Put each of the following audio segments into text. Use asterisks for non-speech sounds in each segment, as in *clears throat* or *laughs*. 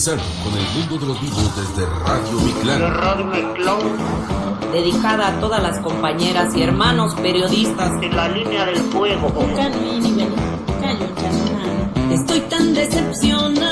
sintonizando con el mundo de los vivos desde Radio Miclán. Radio Miclán. Dedicada a todas las compañeras y hermanos periodistas de la línea del fuego. Estoy tan decepcionada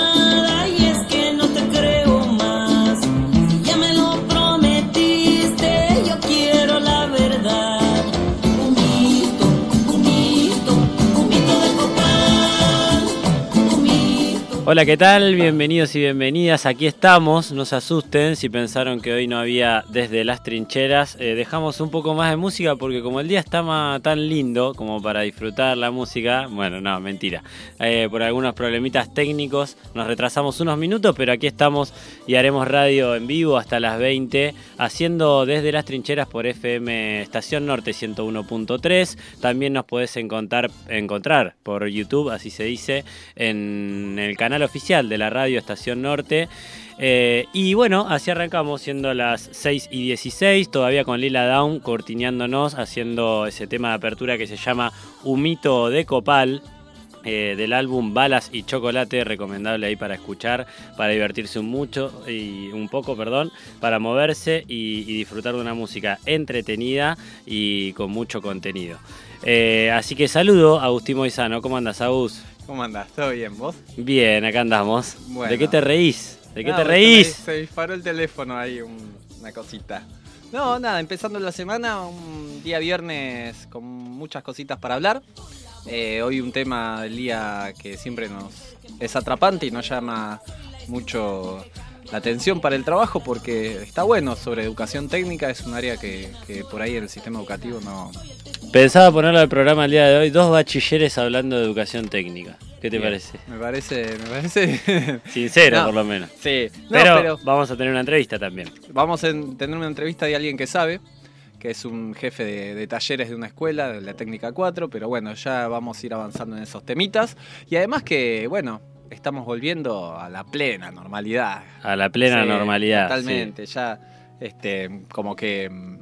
Hola, ¿qué tal? Bienvenidos y bienvenidas. Aquí estamos. No se asusten si pensaron que hoy no había desde las trincheras. Eh, dejamos un poco más de música porque como el día está tan lindo como para disfrutar la música, bueno, no, mentira. Eh, por algunos problemitas técnicos nos retrasamos unos minutos, pero aquí estamos y haremos radio en vivo hasta las 20, haciendo desde las trincheras por FM Estación Norte 101.3. También nos podés encontrar, encontrar por YouTube, así se dice, en el canal oficial de la radio Estación Norte. Eh, y bueno, así arrancamos, siendo las 6 y 16, todavía con Lila Down cortineándonos, haciendo ese tema de apertura que se llama Humito de Copal. eh, del álbum Balas y Chocolate, recomendable ahí para escuchar, para divertirse un mucho y un poco, perdón, para moverse y, disfrutar de una música entretenida y con mucho contenido. Eh, así que saludo a Agustín Moizano, ¿cómo andas, Agus? ¿Cómo andás? ¿Todo bien? ¿Vos? Bien, acá andamos. Bueno. ¿De qué te reís? ¿De qué No, te reís? Se, disparó el teléfono ahí, un- una cosita. No, nada, empezando la semana, un día viernes con muchas cositas para hablar. Eh, hoy un tema del día que siempre nos es atrapante y nos llama mucho la atención para el trabajo porque está bueno sobre educación técnica, es un área que, que por ahí en el sistema educativo no... Pensaba ponerlo al programa el día de hoy, dos bachilleres hablando de educación técnica. ¿Qué te Bien. parece? Me parece... Me parece... *laughs* Sincero, No. por lo menos. sí, No, pero, pero vamos a tener una entrevista también. Vamos a en- tener una entrevista de alguien que sabe, que es un jefe de, de talleres de una escuela, de la técnica 4, pero bueno, ya vamos a ir avanzando en esos temitas. Y además que, bueno, estamos volviendo a la plena normalidad. A la plena Sí, normalidad. sí. Totalmente, ya este, como que mm,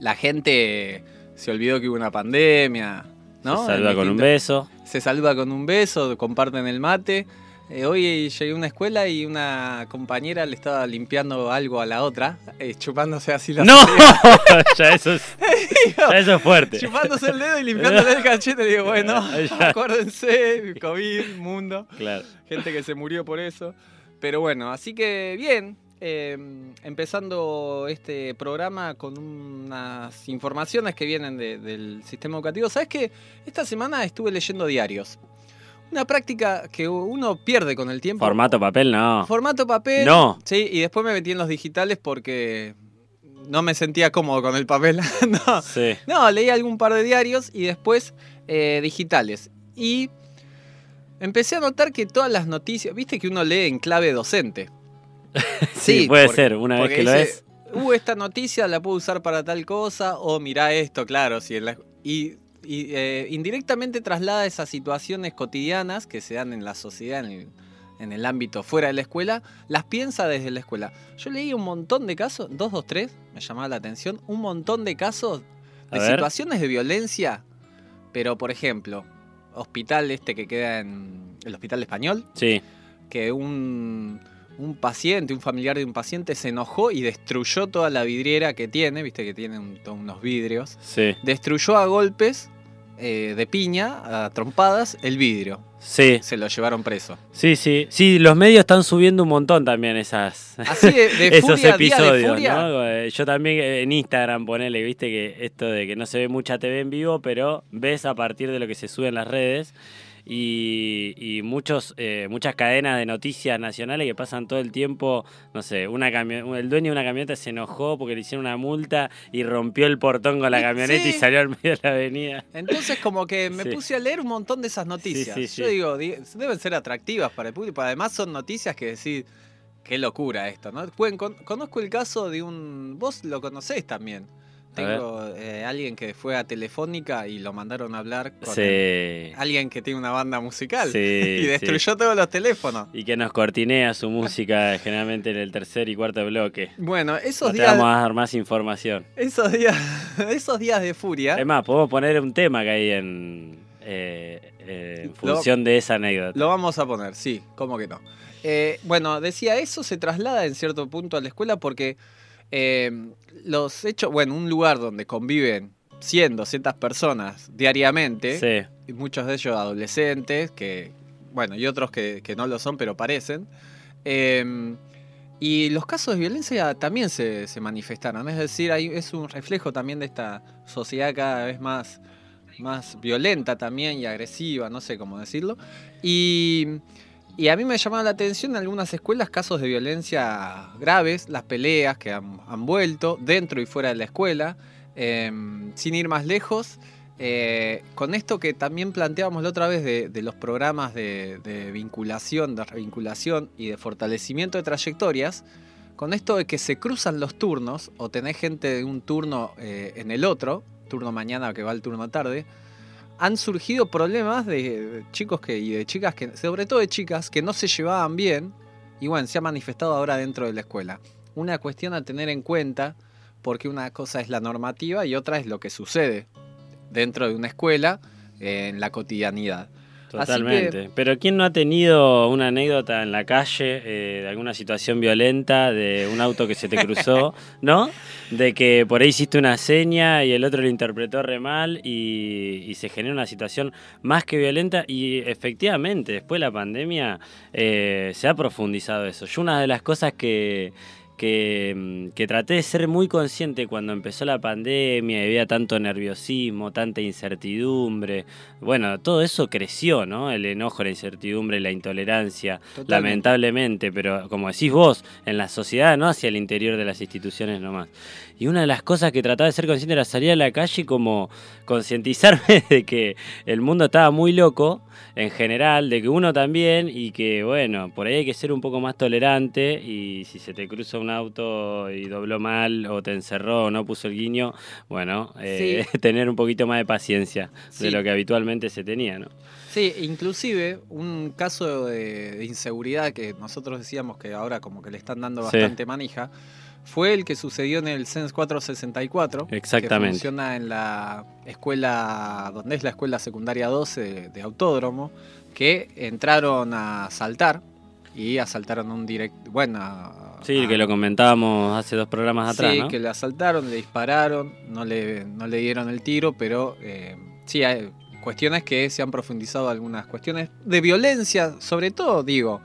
la gente se olvidó que hubo una pandemia. ¿no? Se saluda con un beso. se saluda con un beso, comparten el mate. Eh, hoy llegué a una escuela y una compañera le estaba limpiando algo a la otra, eh, chupándose así la ¡No! *laughs* ya, eso es, *laughs* ya eso es fuerte. Chupándose el dedo y limpiándole el cachete. Digo, bueno, *laughs* Ya. acuérdense, COVID, mundo, Claro. gente que se murió por eso. Pero bueno, así que bien, eh, empezando este programa con unas informaciones que vienen de- del sistema educativo. ¿Sabes qué? Esta semana estuve leyendo diarios. Una práctica que uno pierde con el tiempo. Formato papel, no. Formato papel. No. Sí, y después me metí en los digitales porque no me sentía cómodo con el papel. *laughs* no. Sí. No, leí algún par de diarios y después eh, digitales. Y empecé a notar que todas las noticias, viste que uno lee en clave docente. *laughs* Sí, puede porque- ser, una vez que lo es. Uh, esta noticia la puedo usar para tal cosa, o mirá esto, claro, si en la- y, y, eh, indirectamente traslada esas situaciones cotidianas que se dan en la sociedad, en el, en el ámbito fuera de la escuela, las piensa desde la escuela. Yo leí un montón de casos, dos, dos, tres, me llamaba la atención, un montón de casos de situaciones de violencia, pero por ejemplo, hospital este que queda en el hospital español, Sí. que un, un paciente, un familiar de un paciente se enojó y destruyó toda la vidriera que tiene, viste que tiene un- unos vidrios, Sí. destruyó a golpes eh, de piña, a trompadas, el vidrio. Sí. Se lo llevaron preso. Sí, sí. Sí, los medios están subiendo un montón también esas. Así de, de *laughs* esos furia, día de episodios, furia. ¿no? Eh, Yo también eh, en Instagram ponele, viste que esto de que no se ve mucha TV en vivo, pero ves a partir de lo que se sube en las redes y, y muchos, eh, muchas cadenas de noticias nacionales que pasan todo el tiempo, no sé, una el dueño de una camioneta se enojó porque le hicieron una multa y rompió el portón con la Sí. camioneta y salió al medio de la avenida. Entonces como que me Sí. puse a leer un montón de esas noticias. Sí, Yo digo, di- deben ser atractivas para el público. Además son noticias que decís, qué locura esto, ¿no? Pueden, con- conozco el caso de un... Vos lo conocés también. Tengo eh, alguien que fue a Telefónica y lo mandaron a hablar con Sí. el- alguien que tiene una banda musical. Sí, *laughs* y sí. destruyó todos los teléfonos. Y que nos cortinea su música *laughs* generalmente en el tercer y cuarto bloque. Bueno, esos No te días, vamos a dar más información. esos días, *laughs* esos días de furia. Es más, podemos poner un tema que hay en, eh, eh, en Lo- función de esa anécdota. Lo vamos a poner, sí, ¿cómo que no? Eh, bueno, decía, eso se traslada en cierto punto a la escuela porque eh, los hechos, bueno, un lugar donde conviven 100, 200 personas diariamente, Sí, y muchos de ellos adolescentes, que, bueno, y otros que, que no lo son, pero parecen. eh, y los casos de violencia también se, se manifestaron, es decir, hay, es un reflejo también de esta sociedad cada vez más, más violenta también y agresiva, no sé cómo decirlo. Y, y a mí me llamaba la atención en algunas escuelas casos de violencia graves, las peleas que han, han vuelto dentro y fuera de la escuela, eh, sin ir más lejos. Eh, con esto que también planteábamos la otra vez de, de los programas de, de vinculación, de revinculación y de fortalecimiento de trayectorias, con esto de que se cruzan los turnos o tenés gente de un turno eh, en el otro, turno mañana que va al turno tarde, han surgido problemas de, chicos que, y de chicas, que, sobre todo de chicas, que no se llevaban bien y bueno, se ha manifestado ahora dentro de la escuela. Una cuestión a tener en cuenta porque una cosa es la normativa y otra es lo que sucede dentro de una escuela eh, en la cotidianidad. Totalmente. Pero ¿quién no ha tenido una anécdota en la calle eh, de alguna situación violenta, de un auto que se te cruzó, *laughs* ¿no? De que por ahí hiciste una seña y el otro lo interpretó re mal y, y se genera una situación más que violenta y efectivamente después de la pandemia eh, se ha profundizado eso. Yo una de las cosas que que, mm, que traté de ser muy consciente cuando empezó la pandemia y había tanto nerviosismo, tanta incertidumbre. Bueno, todo eso creció, ¿no? El enojo, la incertidumbre, la intolerancia, Totalmente. lamentablemente, pero como decís vos, en la sociedad, no hacia el interior de las instituciones nomás. Y una de las cosas que trataba de ser consciente era salir a la calle y como concientizarme *laughs* de que el mundo estaba muy loco en general, de que uno también y que bueno, por ahí hay que ser un poco más tolerante y si se te cruza un auto y dobló mal o te encerró o no puso el guiño, bueno, eh, *laughs* tener un poquito más de paciencia Sí. de lo que habitualmente se tenía, ¿no? Sí, inclusive un caso de, de inseguridad que nosotros decíamos que ahora como que le están dando Sí. bastante manija, fue el que sucedió en el CENS 464, Exactamente. que funciona en la escuela, donde es la escuela secundaria 12 de, de Autódromo, que entraron a asaltar y asaltaron un directo, bueno, a- Sí, a- que lo comentábamos hace dos programas atrás, sí, ¿no? que le asaltaron, le dispararon, no le, no le dieron el tiro, pero eh, sí hay cuestiones que se han profundizado algunas cuestiones de violencia, sobre todo, digo,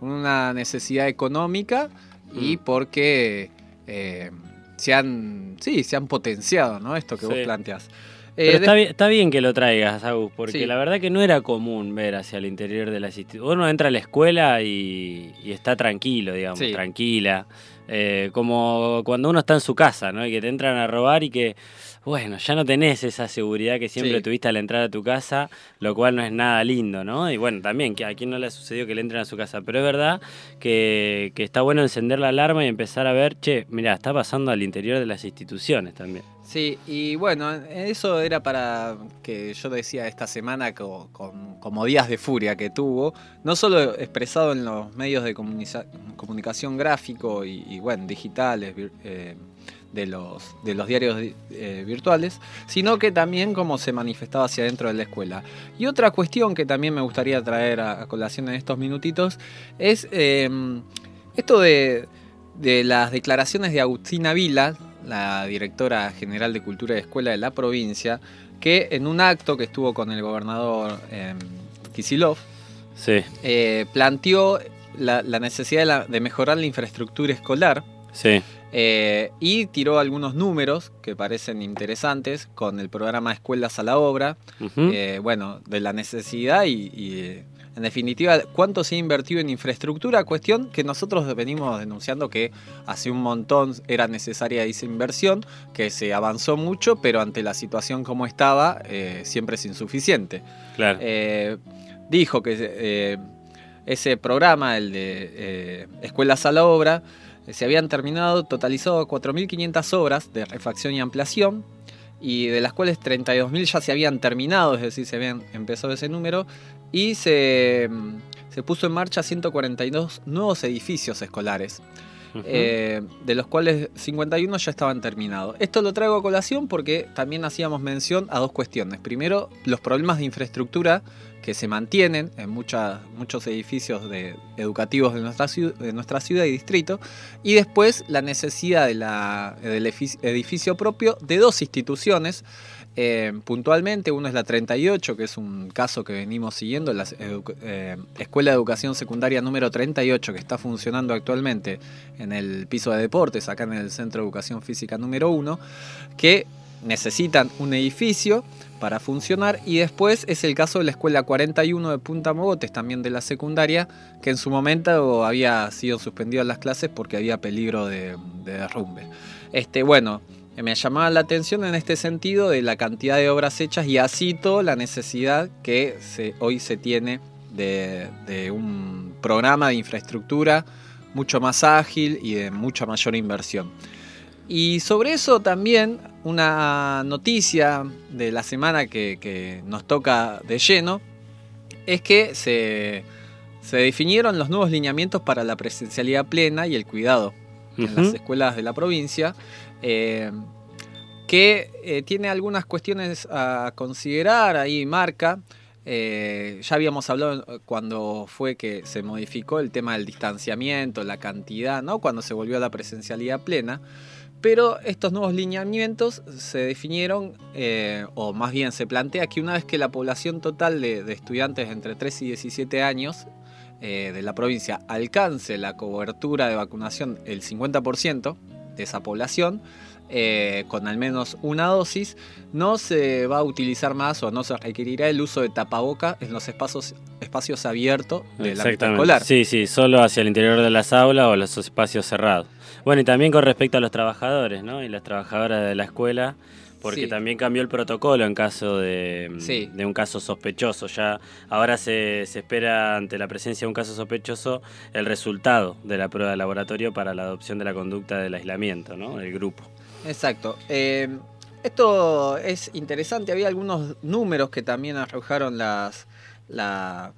una necesidad económica y Mm. porque eh, se han, sí, se han potenciado, ¿no? Esto que vos Sí. planteás. Pero Eh, está, bien, está bien que lo traigas, Agus, porque Sí. la verdad que no era común ver hacia el interior de las instituciones. Uno entra a la escuela y, y está tranquilo, digamos, Sí. tranquila. Eh, como cuando uno está en su casa, ¿no? Y que te entran a robar y que, bueno, ya no tenés esa seguridad que siempre Sí. tuviste al entrar a tu casa, lo cual no es nada lindo, ¿no? Y bueno, también, que a quien no le ha sucedido que le entren a su casa. Pero es verdad que, que está bueno encender la alarma y empezar a ver, che, mira, está pasando al interior de las instituciones también. Sí, y bueno, eso era para que yo decía esta semana co- con- como días de furia que tuvo, no solo expresado en los medios de comunicación gráfico y, y, bueno, digitales eh, de, los, de los diarios di- eh, virtuales, sino que también como se manifestaba hacia dentro de la escuela. Y otra cuestión que también me gustaría traer a, a colación en estos minutitos es eh, esto de, de las declaraciones de Agustina Vila, la directora general de Cultura y Escuela de la provincia, que en un acto que estuvo con el gobernador eh, Kisilov, Sí, eh, planteó la, la necesidad de, la- de mejorar la infraestructura escolar sí. Eh, y tiró algunos números que parecen interesantes con el programa Escuelas a la Obra, eh, bueno, de la necesidad y, y, eh, en definitiva cuánto se ha invertido en infraestructura, cuestión que nosotros venimos denunciando que hace un montón era necesaria esa inversión, que se avanzó mucho, pero ante la situación como estaba, eh, siempre es insuficiente. Claro. Dijo que ese programa, el de Escuelas a la Obra, se habían terminado, totalizado 4.500 obras de refacción y ampliación, y de las cuales 32.000 ya se habían terminado, es decir, se habían empezado ese número, y se, se puso en marcha 142 nuevos edificios escolares. eh, de los cuales 51 ya estaban terminados. Esto lo traigo a colación porque también hacíamos mención a dos cuestiones. Primero, los problemas de infraestructura que se mantienen en muchos edificios educativos de nuestra, de nuestra ciudad y distrito, y después la necesidad de del edificio propio de dos instituciones eh, puntualmente, uno es la 38, que es un caso que venimos siguiendo, la eh, Escuela de Educación Secundaria número 38, que está funcionando actualmente en el piso de deportes, acá en el Centro de Educación Física número 1, que necesitan un edificio para funcionar y después es el caso de la Escuela 41 de Punta Mogotes, también de la secundaria, que en su momento había sido suspendidas las clases porque había peligro de, de derrumbe. Este, bueno, me llamaba la atención en este sentido de la cantidad de obras hechas y así todo la necesidad que hoy se tiene de, un programa de infraestructura mucho más ágil y de mucha mayor inversión. Y sobre eso también una noticia de la semana que, nos toca de lleno es que se, definieron los nuevos lineamientos para la presencialidad plena y el cuidado en las escuelas de la provincia. Eh, que eh, tiene algunas cuestiones a considerar, ahí marca. Eh, ya habíamos hablado cuando fue que se modificó el tema del distanciamiento, la cantidad, ¿no? cuando se volvió a la presencialidad plena. Pero estos nuevos lineamientos se definieron, o más bien se plantea que una vez que la población total de, estudiantes entre 3 y 17 años de la provincia alcance la cobertura de vacunación el 50%, de esa población, eh, con al menos una dosis, no se va a utilizar más o no se requerirá el uso de tapaboca en los espacios, espacios abiertos de la escolar. Sí, sí, solo hacia el interior de las aulas o los espacios cerrados. Bueno, y también con respecto a los trabajadores ¿no? y las trabajadoras de la escuela, porque también cambió el protocolo en caso de, de, un caso sospechoso. Ya ahora se, se, espera ante la presencia de un caso sospechoso el resultado de la prueba de laboratorio para la adopción de la conducta del aislamiento, ¿no? del grupo. Exacto. Eh, esto es interesante. Había algunos números que también arrojaron las, la,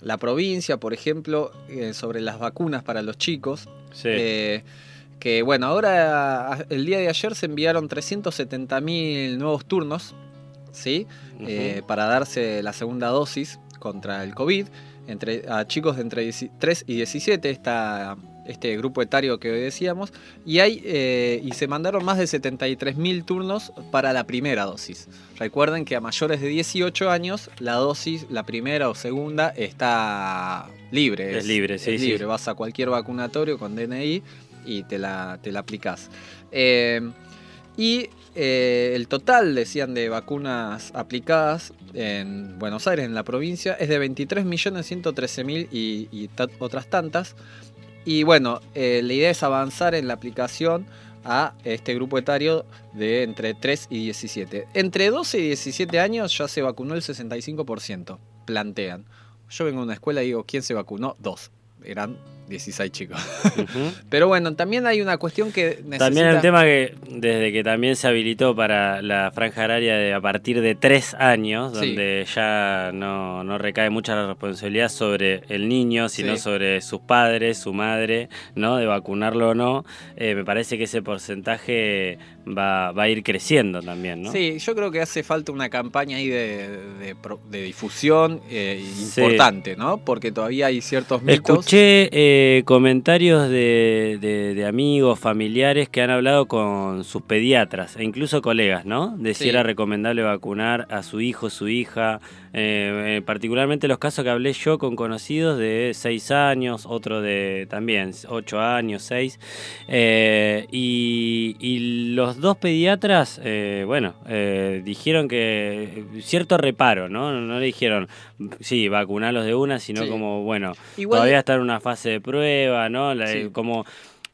la provincia, por ejemplo, eh, sobre las vacunas para los chicos. Sí. Eh, que bueno, ahora el día de ayer se enviaron 370.000 nuevos turnos, ¿sí? Eh, para darse la segunda dosis contra el COVID. Entre, a chicos de entre 3 y 17, esta, este grupo etario que hoy decíamos, y, hay, eh, y se mandaron más de 73.000 turnos para la primera dosis. Recuerden que a mayores de 18 años la dosis, la primera o segunda, está libre. Es, libre, sí. Es libre, vas a cualquier vacunatorio con DNI y te la, te la aplicás. Eh, y eh, el total, decían, de vacunas aplicadas en Buenos Aires, en la provincia, es de 23.113.000 y, y otras tantas. Y bueno, eh, la idea es avanzar en la aplicación a este grupo etario de entre 3 y 17. Entre 12 y 17 años ya se vacunó el 65%, plantean. Yo vengo a una escuela y digo, ¿quién se vacunó? Dos. Eran 16 chicos. *laughs* Pero bueno, también hay una cuestión que necesita... También el tema que desde que también se habilitó para la franja horaria de a partir de 3 años, donde ya no, no, recae mucha la responsabilidad sobre el niño, sino sobre sus padres, su madre, ¿no? De vacunarlo o no, eh, me parece que ese porcentaje va, va, a ir creciendo también, ¿no? Sí, yo creo que hace falta una campaña ahí de, de, difusión eh, importante, ¿no? Porque todavía hay ciertos mitos... Escuché... Eh, comentarios de, amigos, familiares que han hablado con sus pediatras e incluso colegas, ¿no? De si era recomendable vacunar a su hijo, su hija. Eh, eh, particularmente los casos que hablé yo con conocidos de 6 años, otro de también 8 años, 6. Eh, y, y, los dos pediatras, bueno, dijeron que cierto reparo, ¿no? No le dijeron, sí, vacunarlos de una, sino como, bueno, todavía está en una fase de prueba, ¿no? como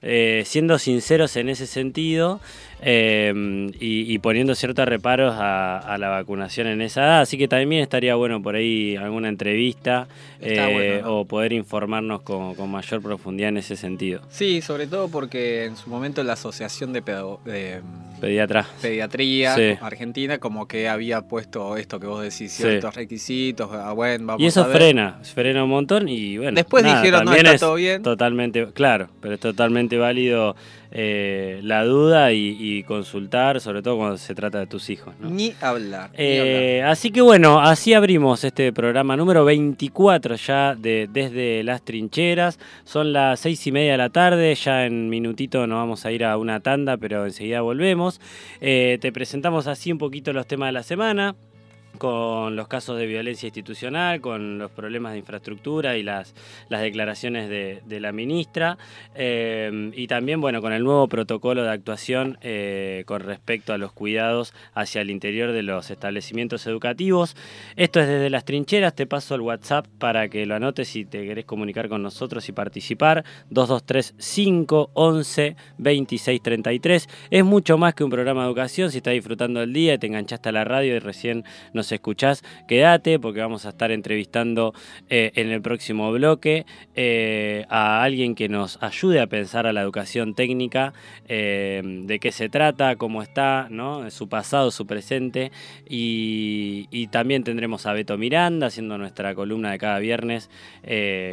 eh, siendo sinceros en ese sentido. Eh, y, y poniendo ciertos reparos a, a la vacunación en esa edad. Así que también estaría bueno por ahí alguna entrevista Está eh, bueno, ¿no? o poder informarnos con, con mayor profundidad en ese sentido. Sí, sobre todo porque en su momento la Asociación de, Pedago- de Pediatra. Pediatría Sí. Argentina como que había puesto esto que vos decís, ciertos requisitos, ah, bueno, vamos Y eso a ver. frena, frena un montón y bueno. Después nada, dijeron, no, está es todo bien. Totalmente, claro, pero es totalmente válido eh, la duda y, y consultar, sobre todo cuando se trata de tus hijos. ¿no? Ni hablar. ni Eh, así que bueno, así abrimos este programa número 24 ya de Desde las Trincheras. Son las seis y media de la tarde, ya en minutito nos vamos a ir a una tanda, pero enseguida volvemos. Eh, te presentamos así un poquito los temas de la semana con los casos de violencia institucional, con los problemas de infraestructura y las, declaraciones de, la ministra, eh, y también bueno, con el nuevo protocolo de actuación eh, con respecto a los cuidados hacia el interior de los establecimientos educativos. Esto es desde las trincheras, te paso el WhatsApp para que lo anotes si te querés comunicar con nosotros y participar, 223-511 2633. Es mucho más que un programa de educación, si estás disfrutando del día y te enganchaste a la radio y recién nos escuchás, quédate porque vamos a estar entrevistando eh, en el próximo bloque eh, a alguien que nos ayude a pensar a la educación técnica, eh, de qué se trata, cómo está, ¿no? su pasado, su presente. Y, y también tendremos a Beto Miranda haciendo nuestra columna de cada viernes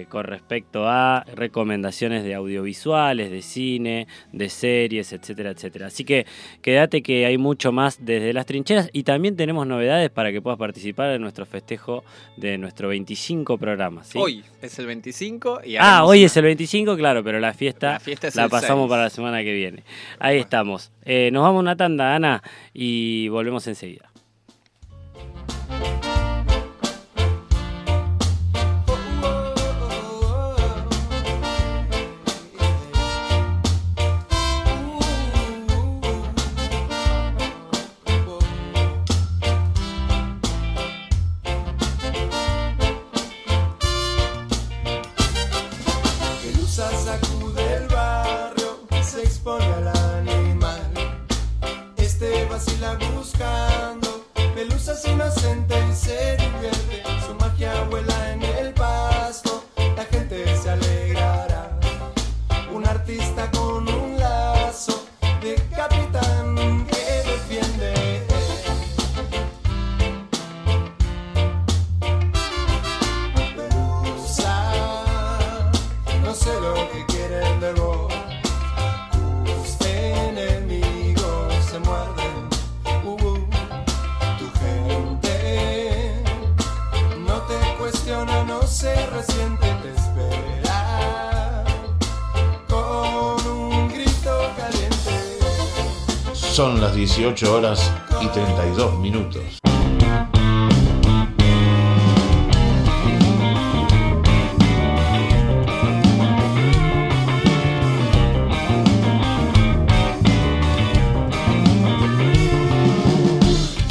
con respecto a recomendaciones de audiovisuales, de cine, de series, etcétera, etcétera. Así que quédate que hay mucho más desde las trincheras y también tenemos novedades para que puedas participar en nuestro festejo de nuestro 25 programa. ¿sí? Hoy es el 25 y Ah, hoy una- es el 25, claro, pero la fiesta La fiesta es la pasamos 6. para la semana que viene. Ahí estamos. Eh, nos vamos una tanda, Ana, y volvemos enseguida.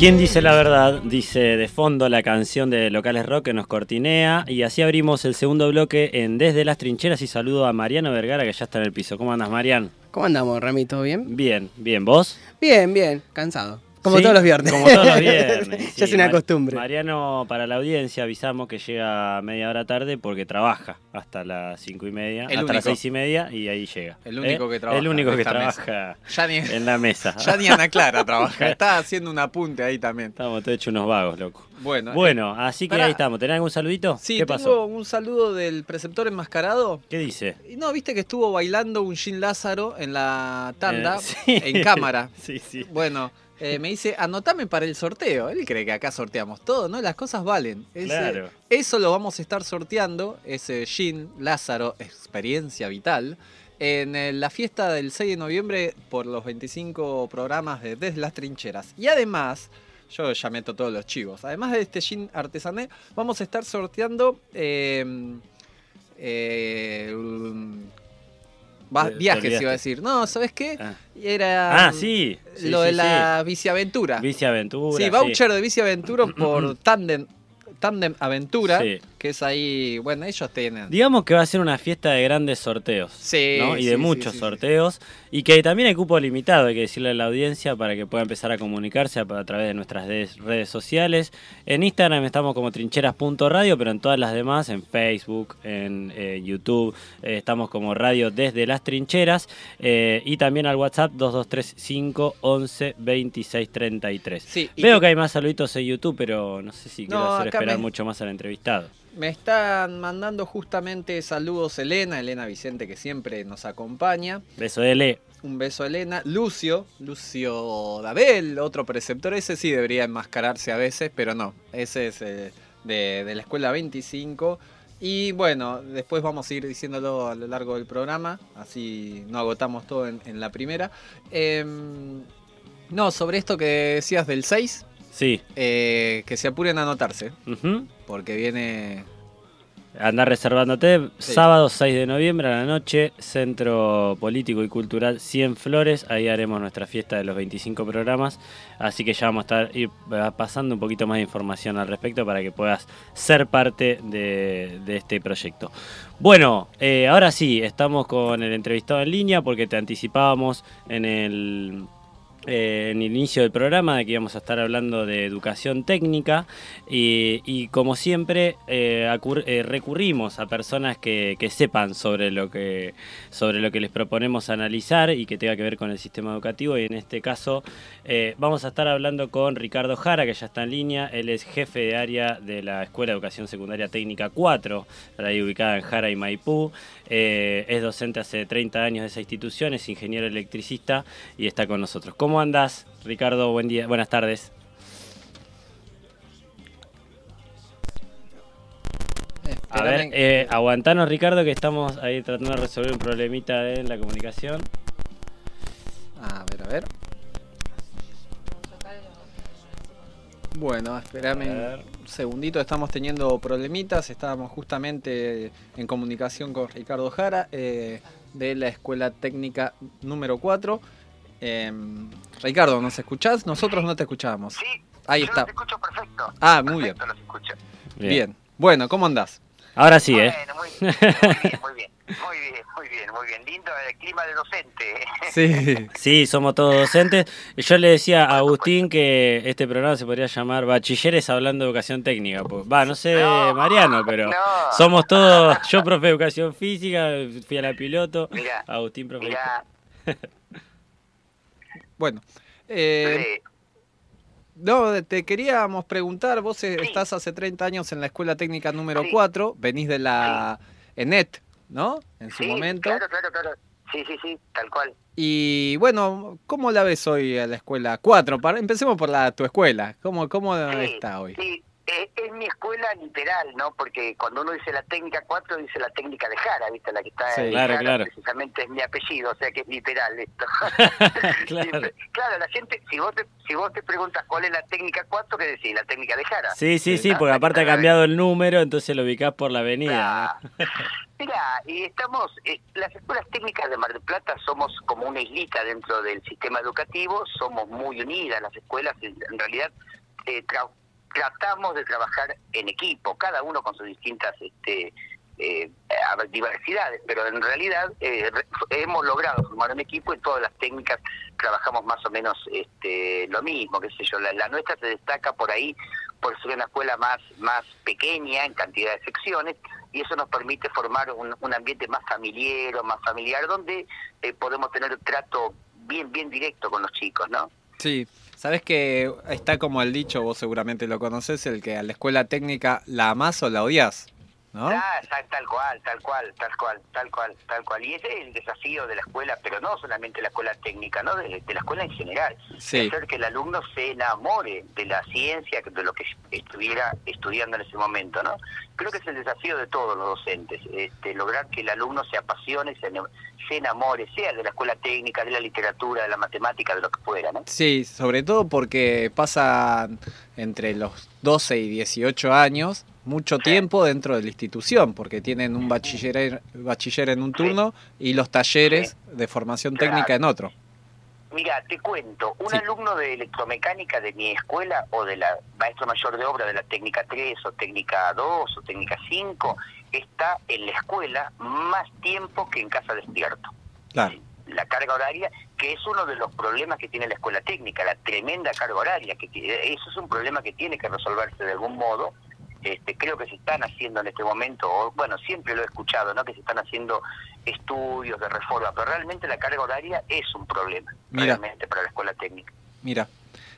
¿Quién dice la verdad? Dice de fondo la canción de Locales Rock que nos cortinea. Y así abrimos el segundo bloque en Desde las Trincheras y saludo a Mariano Vergara que ya está en el piso. ¿Cómo andas, Marian? ¿Cómo andamos, Ramito? ¿Bien? Bien, bien. ¿Vos? Bien, bien, cansado. Como ¿Sí? todos los viernes. Como todos los viernes. *laughs* ya es una Mar- costumbre. Mariano, para la audiencia, avisamos que llega media hora tarde porque trabaja hasta las cinco y media, El hasta las seis y media y ahí llega. El único ¿Eh? que trabaja El único en que trabaja Ya ni, en la mesa. ya ni Ana Clara trabaja, *laughs* está haciendo un apunte ahí también. Estamos todos hechos unos vagos, loco. Bueno, Bueno, así que ahí estamos. ¿Tenés algún saludito? Sí, ¿Qué tengo pasó? un saludo del preceptor enmascarado. ¿Qué dice? No, viste que estuvo bailando un Jean Lázaro en la tanda, Eh, *laughs* sí. en cámara. Sí, sí. Bueno, eh, me dice, anotame para el sorteo. Él cree que acá sorteamos todo, ¿no? Las cosas valen. Ese- Claro. Eso lo vamos a estar sorteando, ese Jean Lázaro, experiencia vital, en eh, la fiesta del 6 de noviembre por los 25 programas de Desde las Trincheras. Y además, yo ya meto todos los chivos, además de este Jean artesanal, vamos a estar sorteando... eh, eh, va- Te- te viajes, iba a decir. No, ¿sabes qué? Ah, Era Ah, sí. sí, lo sí, de la biciaventura. Bici Aventura. Sí, voucher de biciaventura por *clears throat* tándem Tandem Aventura, Sí. Que es ahí, bueno, ellos tienen... Digamos que va a ser una fiesta de grandes sorteos. Sí, ¿no? Y sí, de muchos sí, sorteos. Y que también hay cupo limitado, hay que decirle a la audiencia para que pueda empezar a comunicarse a, a través de nuestras des- redes sociales. En Instagram estamos como trincheras.radio, pero en todas las demás, en Facebook, en eh, YouTube, eh, estamos como radio desde las trincheras. eh, y también al WhatsApp 2235 11 26 33. Sí, y Veo que- que hay más saluditos en YouTube, pero no sé si quiero hacer esperar me- mucho más al entrevistado. Me están mandando justamente saludos Elena, Elena Vicente que siempre nos acompaña. Beso de Le. Un beso a Elena. Lucio, Lucio Dabel, otro preceptor. Ese sí debería enmascararse a veces, pero no. Ese es eh, de, de la escuela 25. Y bueno, después vamos a ir diciéndolo a lo largo del programa, así no agotamos todo en, en la primera. Em, no, sobre esto que decías del 6, Sí. eh, que se apuren a anotarse. Porque viene... Andá reservándote. Sí. Sábado 6 de noviembre a la noche, Centro Político y Cultural 100 Flores. Ahí haremos nuestra fiesta de los 25 programas. Así que ya vamos a estar ir eh, pasando un poquito más de información al respecto para que puedas ser parte de, de este proyecto. Bueno, eh, ahora sí, estamos con el entrevistado en línea porque te anticipábamos en el eh, en el inicio del programa de que íbamos a estar hablando de educación técnica y, como siempre eh, eh, recurrimos a personas que, sepan sobre lo que sobre lo que les proponemos analizar y que tenga que ver con el sistema educativo y en este caso vamos a estar hablando con Ricardo Jara que ya está en línea. Él es jefe de área de la Escuela de Educación Secundaria Técnica 4 ahí ubicada en Jara y Maipú. Es docente hace 30 años de esa institución es ingeniero electricista y está con nosotros. ¿Cómo andás, Ricardo? Buen día, buenas tardes. A ver, eh, aguantanos, Ricardo, que estamos ahí tratando de resolver un problemita en la comunicación. A ver, a ver. Bueno, espérame un segundito, estamos teniendo problemitas, estábamos justamente en comunicación con Ricardo Jara eh, de la Escuela Técnica número 4. Em, Ricardo, ¿nos escuchás? Nosotros no te escuchábamos. Sí, Ahí yo está. los escucho perfecto. Ah, muy bien. Perfecto, los escucho. Bien. Bueno, ¿cómo andás? Ahora sí, ¿eh? Bueno, muy, muy bien, muy bien. Muy bien, muy bien, muy bien. Lindo el clima de docente. Sí. Sí, somos todos docentes. Yo le decía a Agustín que este programa se podría llamar Bachilleres hablando de educación técnica. pues, Va, no sé, No, Mariano, pero no. somos todos. Yo, profe de educación física, fui a la piloto. Mira, Agustín, profe. de- Mira, Bueno. eh, No, te queríamos preguntar, vos eh, estás hace 30 años en la Escuela Técnica número Sí. 4, venís de la ENET, ¿no? En su sí, momento. Claro, claro, claro. Sí, sí, sí, tal cual. Y bueno, ¿cómo la ves hoy a la Escuela 4? Para, empecemos por la tu escuela. ¿Cómo, cómo está hoy? Sí, eh, es mi escuela literal, ¿no? Porque cuando uno dice la técnica 4, dice la técnica de Jara, ¿viste? La que está Sí. en Claro, Jara, claro. precisamente es mi apellido, o sea que es literal esto. *laughs* Claro. Claro, la gente, si vos te, si vos te preguntas cuál es la técnica 4, ¿qué decís? La técnica de Jara. Sí, sí, sí, Ah, porque aparte ha cambiado el número, entonces lo ubicás por la avenida. ¿no? Mira, y estamos, eh, las escuelas técnicas de Mar del Plata somos como una islita dentro del sistema educativo, somos muy unidas las escuelas, en, en realidad eh, tra- tratamos de trabajar en equipo, cada uno con sus distintas este, eh, diversidades, pero en realidad eh, hemos logrado formar un equipo y todas las técnicas trabajamos más o menos este, lo mismo, qué sé yo, la, nuestra se destaca por ahí por ser una escuela más, más pequeña en cantidad de secciones y eso nos permite formar un, ambiente más familiar más familiar donde eh, podemos tener trato bien, bien directo con los chicos, ¿no? Sí. Sabes que está como el dicho, vos seguramente lo conoces, el que a la escuela técnica la amás o la odias, ¿no? Ah, tal, tal cual, tal cual, tal cual, tal cual, tal cual. Y ese es el desafío de la escuela, pero no solamente la escuela técnica, ¿no? De, de la escuela en general. Sí. Hacer que el alumno se enamore de la ciencia, de lo que estuviera estudiando en ese momento, ¿no? Creo que es el desafío de todos los docentes, este, lograr que el alumno se apasione, se, enamore, sea de la escuela técnica, de la literatura, de la matemática, de lo que fuera, ¿no? Sí, sobre todo porque pasan entre los 12 y 18 años mucho tiempo dentro de la institución, porque tienen un bachiller, bachiller en un turno y los talleres de formación Claro. técnica en otro. Mira, te cuento, un Sí. alumno de electromecánica de mi escuela o de la maestro mayor de obra de la técnica 3 o técnica 2 o técnica 5 está en la escuela más tiempo que en casa despierto. Claro. La carga horaria, que es uno de los problemas que tiene la escuela técnica, la tremenda carga horaria, que que eso es un problema que tiene que resolverse de algún modo. Este, creo que se están haciendo en este momento, o bueno, siempre lo he escuchado, ¿no? Que se están haciendo estudios de reforma, pero realmente la carga horaria es un problema, Mira. realmente, para la escuela técnica. Mira,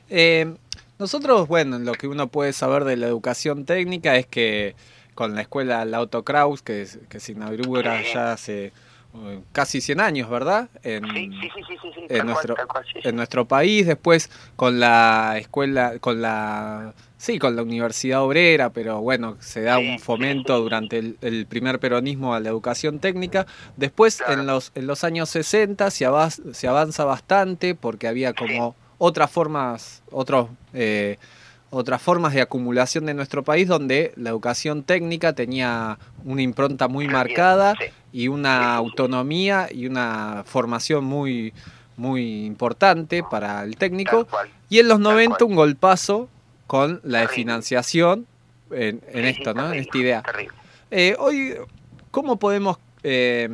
eh, nosotros, bueno, lo que uno puede saber de la educación técnica es que con la escuela Lauto Kraus, que, que se inaugura Sí. ya hace eh, casi 100 años, ¿verdad? En, Sí, sí, sí, sí, sí, sí, en tal cual, nuestro, cual, sí, sí. en nuestro país, después con la escuela, con la, sí, con la Universidad Obrera, pero bueno, se da un fomento durante el, el primer peronismo a la educación técnica. Después, Claro. en los, en los años 60 se, avanza bastante porque había como otras formas, otros, eh, otras formas de acumulación de nuestro país donde la educación técnica tenía una impronta muy marcada y una autonomía y una formación muy muy importante para el técnico y en los Tal 90 cual. un golpazo con la de Terrible. financiación en, en Sí, sí, esto, ¿no? En esta idea. Eh, hoy, ¿cómo podemos eh,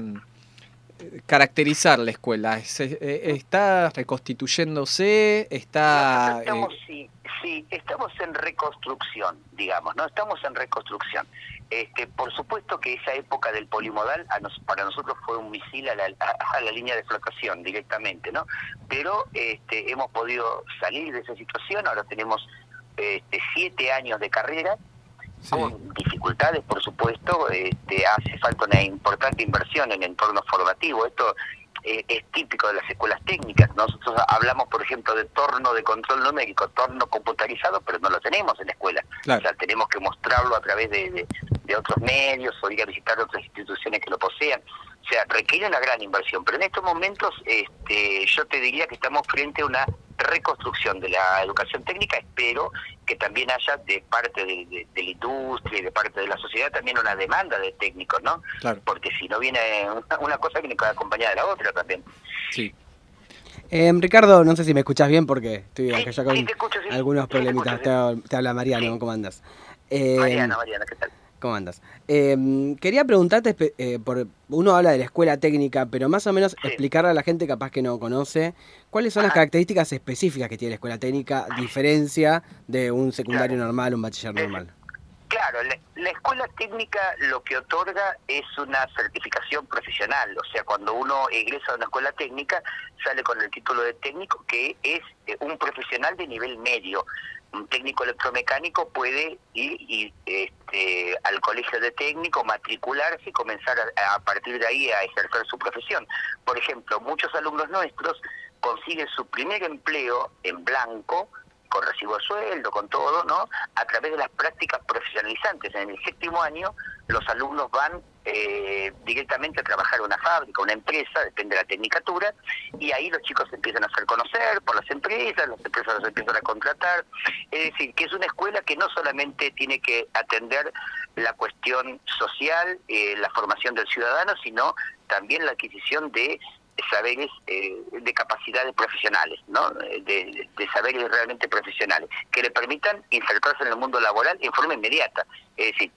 caracterizar la escuela? ¿Se- eh, ¿Está reconstituyéndose? ¿Está...? Eh, estamos, sí, sí, estamos en reconstrucción, digamos, ¿no? Estamos en reconstrucción. Este, por supuesto que esa época del polimodal a nos- para nosotros fue un misil a la, a- a la línea de flotación directamente, ¿no? Pero este, hemos podido salir de esa situación, ahora tenemos este, siete años de carrera, sí, con dificultades, por supuesto, este, hace falta una importante inversión en entorno formativo. Esto eh, es típico de las escuelas técnicas. Nosotros hablamos, por ejemplo, de torno de control numérico, torno computarizado, pero no lo tenemos en la escuela. claro. O sea, tenemos que mostrarlo a través de, de- de otros medios o ir a visitar otras instituciones que lo posean. O sea, requiere una gran inversión. Pero en estos momentos este, yo te diría que estamos frente a una reconstrucción de la educación técnica. Espero que también haya de parte de, de- de la industria y de parte de la sociedad también una demanda de técnicos, ¿no? Claro, Porque si no viene una, una cosa, viene acompañada de la otra también. sí. Eh, Ricardo, no sé si me escuchas bien porque estoy Sí, acá ya con sí, te escucho, sí. algunos te problemitas. escucho, Te, te habla Mariano, Sí. ¿cómo andas? Eh, Mariana, Mariana, ¿qué tal? ¿Cómo andas? Eh, quería preguntarte, eh, por, uno habla de la escuela técnica, pero más o menos Sí. explicarle a la gente capaz que no conoce cuáles son las características específicas que tiene la escuela técnica, diferencia de un secundario Claro. normal, un bachiller Sí. normal. Claro, la, la escuela técnica lo que otorga es una certificación profesional, o sea, cuando uno egresa de una escuela técnica sale con el título de técnico que es eh, un profesional de nivel medio. Un técnico electromecánico puede ir y, este, al colegio de técnico, matricularse y comenzar a, a partir de ahí a ejercer su profesión. Por ejemplo, muchos alumnos nuestros consiguen su primer empleo en blanco con recibo de sueldo, con todo, ¿no? A través de las prácticas profesionalizantes. En el séptimo año, los alumnos van eh, directamente a trabajar en una fábrica, una empresa, depende de la tecnicatura, y ahí los chicos se empiezan a hacer conocer por las empresas, las empresas los empiezan a contratar. Es decir, que es una escuela que no solamente tiene que atender la cuestión social, eh, la formación del ciudadano, sino también la adquisición de saberes eh, de capacidades profesionales, ¿no? De, de saberes realmente profesionales, que le permitan insertarse en el mundo laboral en forma inmediata. Es decir,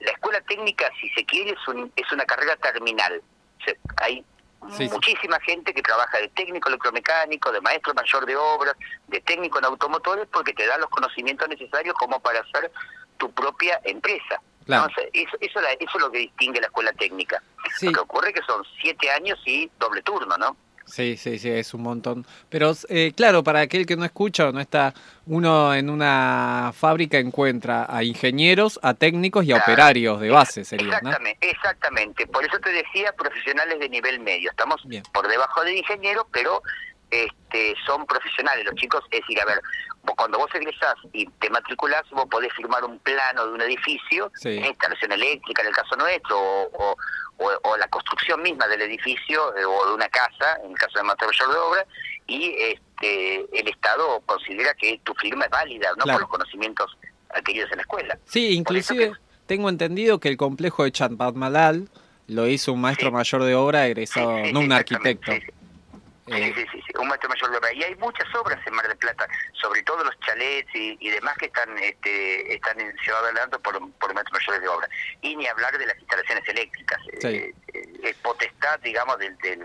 la escuela técnica, si se quiere, es, un- es una carrera terminal. O sea, hay Sí, sí. muchísima gente que trabaja de técnico electromecánico, de maestro mayor de obras, de técnico en automotores, porque te da los conocimientos necesarios como para hacer tu propia empresa. Sea, eso, eso, la- eso es lo que distingue la escuela técnica. Sí. Lo que ocurre es que son siete años y doble turno, ¿no? Sí, sí, sí, es un montón. Pero eh, claro, para aquel que no escucha o no está, uno en una fábrica encuentra a ingenieros, a técnicos y a Claro. operarios de base, sería, ¿no? Exactamente, exactamente. Por eso te decía profesionales de nivel medio. Estamos Bien. por debajo de ingeniero, pero este, son profesionales. Los chicos, es decir, a ver, cuando vos egresás y te matriculás, vos podés firmar un plano de un edificio, Sí. eh, instalación eléctrica en el caso nuestro, o, o- o- o la construcción misma del edificio eh, o de una casa, en el caso de maestro mayor de obra, y este, el Estado considera que tu firma es válida, no Claro. por los conocimientos adquiridos en la escuela. Sí, inclusive tengo entendido que el complejo de Champamalal lo hizo un maestro Sí. mayor de obra egresado, Sí, no un arquitecto. Sí, sí. Sí, sí, un maestro mayor de obra. Y hay muchas obras en Mar del Plata, sobre todo los chalets y, y demás que están este, están llevados adelante por, por maestros mayores de obra. Y ni hablar de las instalaciones eléctricas. Sí. Eh, eh, es potestad, digamos, del, del,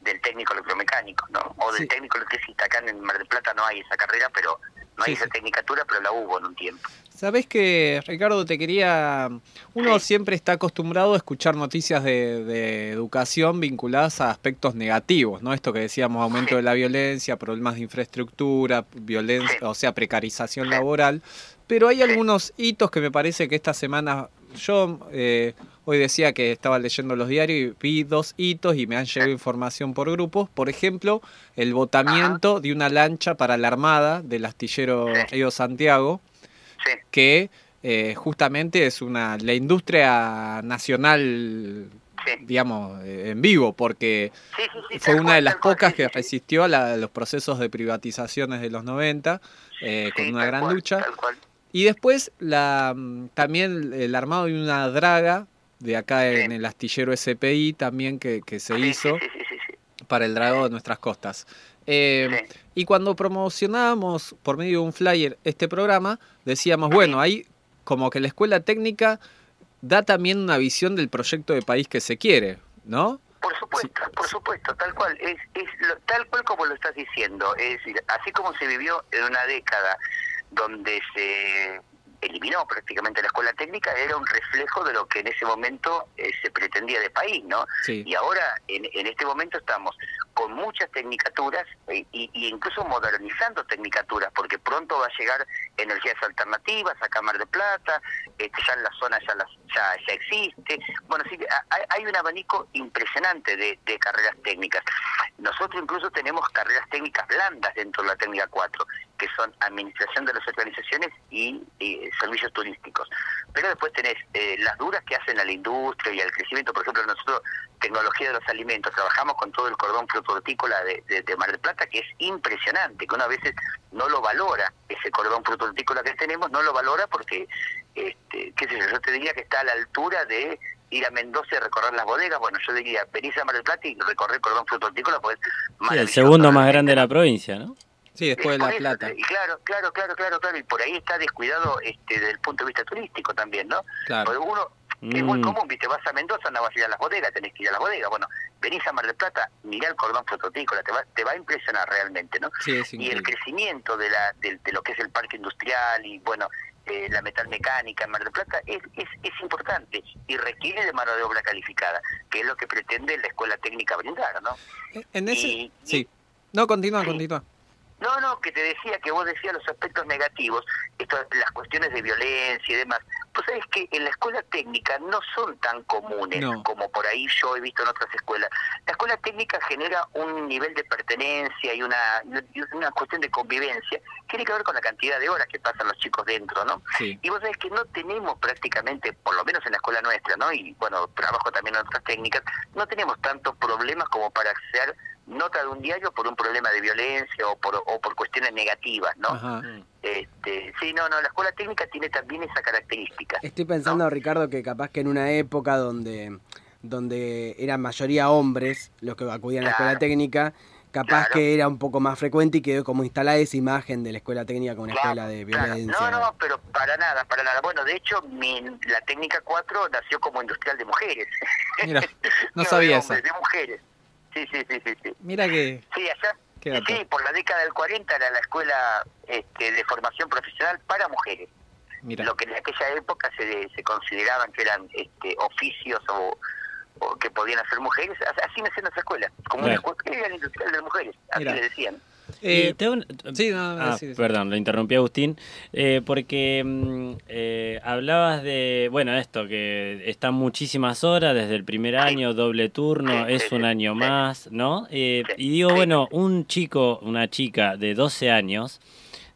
del técnico electromecánico, ¿no? O del Sí. técnico electricista. Acá en Mar del Plata no hay esa carrera, pero no hay esa tecnicatura, pero la hubo en un tiempo. Sabés que, Ricardo, te quería... Uno siempre está acostumbrado a escuchar noticias de, de educación vinculadas a aspectos negativos, ¿no? Esto que decíamos, aumento de la violencia, problemas de infraestructura, violencia, o sea, precarización laboral. Pero hay algunos hitos que me parece que esta semana... Yo eh, hoy decía que estaba leyendo los diarios y vi dos hitos y me han llegado información por grupos. Por ejemplo, el botamiento de una lancha para la Armada del astillero. Río Santiago Sí, que eh, justamente es una la industria nacional sí. digamos eh, en vivo porque Sí, sí, sí, fue una cual, de las pocas que resistió a, la- a los procesos de privatizaciones de los 90 eh, con una gran cual, lucha. y después la mm, también el armado de una draga de acá en el astillero SPI también que, que se hizo para el dragado de nuestras costas. Eh, Sí. Y cuando promocionábamos por medio de un flyer este programa, decíamos, bueno, ahí como que la escuela técnica da también una visión del proyecto de país que se quiere, ¿no? Por supuesto, por supuesto, tal cual, es, es lo- tal cual como lo estás diciendo, es decir, así como se vivió en una década donde se eliminó prácticamente la escuela técnica, era un reflejo de lo que en ese momento eh, se pretendía de país, ¿no? Sí. Y ahora, en, en este momento estamos con muchas tecnicaturas e, y, incluso modernizando tecnicaturas, porque pronto va a llegar energías alternativas a Cámara de Plata, este, ya en la zona ya, las, ya, ya existe. Bueno, sí, ha- hay, un abanico impresionante de, carreras técnicas. Nosotros incluso tenemos carreras técnicas blandas dentro de la técnica 4, que son administración de las organizaciones y, y servicios turísticos. Pero después tenés eh, las duras que hacen a la industria y al crecimiento. Por ejemplo, nosotros, tecnología de los alimentos, trabajamos con todo el cordón frutortícola de, de, de Mar del Plata, que es impresionante, que uno a veces no lo valora, ese cordón frutortícola que tenemos, no lo valora porque, este, qué sé yo, yo te diría que está a la altura de ir a Mendoza y recorrer las bodegas. Bueno, yo diría, venís a Mar del Plata y recorrer el cordón frutortícola, pues Sí, el segundo más grande de la provincia, ¿no? Sí, después de La Plata. Y claro, claro, claro, claro, claro. Y por ahí está descuidado este, desde el punto de vista turístico también, ¿no? Claro. Porque uno, es muy Mm. común, viste, vas a Mendoza, no vas a ir a las bodegas, tenés que ir a las bodegas. Bueno, venís a Mar del Plata, mirá el cordón frutortícola, te va, te va a impresionar realmente, ¿no? Sí, es y el crecimiento de, la, de, de lo que es el parque industrial y, bueno, eh, la metalmecánica en Mar del Plata es, es, es importante y requiere de mano de obra calificada, que es lo que pretende la escuela técnica brindar, ¿no? En ese... y- Sí. No, continúa, Sí. continúa. No, no, que te decía que vos decías los aspectos negativos, esto, las cuestiones de violencia y demás. Pues sabes que en la escuela técnica no son tan comunes No. como por ahí yo he visto en otras escuelas. La escuela técnica genera un nivel de pertenencia y una, y una cuestión de convivencia tiene que ver con la cantidad de horas que pasan los chicos dentro, ¿no? Sí. Y vos sabés que no tenemos prácticamente, por lo menos en la escuela nuestra, ¿no? Y bueno, trabajo también en otras técnicas, no tenemos tantos problemas como para hacer nota de un diario por un problema de violencia o por, o por cuestiones negativas, ¿no? Ajá. Este, sí, no, no, la escuela técnica tiene también esa característica. Estoy pensando, Ricardo, que capaz que en una época donde, donde eran mayoría hombres los que acudían a la escuela técnica, capaz Claro. que era un poco más frecuente y quedó como instalada esa imagen de la escuela técnica como una Claro, escuela de claro. violencia. No, no, pero para nada, para nada. Bueno, de hecho, mi, la técnica 4 nació como industrial de mujeres. Mira, *laughs* no de sabía eso. hombres, De mujeres. Sí, sí, sí, sí. sí. Mira que... Sí, allá. Sí, por la década del 40 era la escuela este, de formación profesional para mujeres. Mira. Lo que en aquella época se, se consideraban que eran este, oficios o, o que podían hacer mujeres. Así nació nuestra escuela, como una escuela industrial de mujeres, así Mira. le decían. Eh, Y un- sí, no, no, Ah, sí, sí. perdón, lo interrumpí Agustín, eh, porque mm, eh, hablabas de, bueno, esto, que están muchísimas horas desde el primer año, doble turno, es un año más, ¿no? Eh, y digo, bueno, un chico, una chica de 12 años,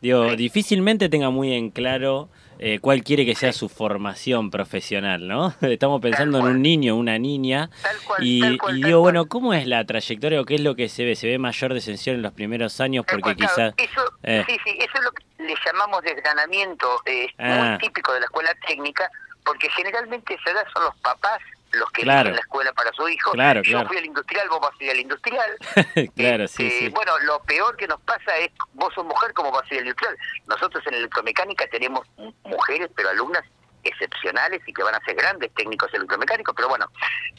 digo, difícilmente tenga muy en claro eh, cuál quiere que sea su formación profesional, ¿no? *laughs* Estamos pensando en un niño, una niña, Tal cual, y, tal cual, y digo, cual. bueno, ¿cómo es la trayectoria o qué es lo que se ve? ¿Se ve mayor descensión en los primeros años? Porque claro. quizás... Eso, eh. Sí, sí, eso es lo que le llamamos desgranamiento, eh, Ah. muy típico de la escuela técnica, porque generalmente edad son los papás los que Claro. eligen la escuela para su hijo. Claro, Yo claro. fui al industrial, vos vas a ir al industrial. *laughs* claro, sí, Este, sí. Bueno, lo peor que nos pasa es, vos sos mujer, ¿cómo vas a ir al industrial? Nosotros en electromecánica tenemos mujeres, pero alumnas excepcionales y que van a ser grandes técnicos electromecánicos, pero bueno,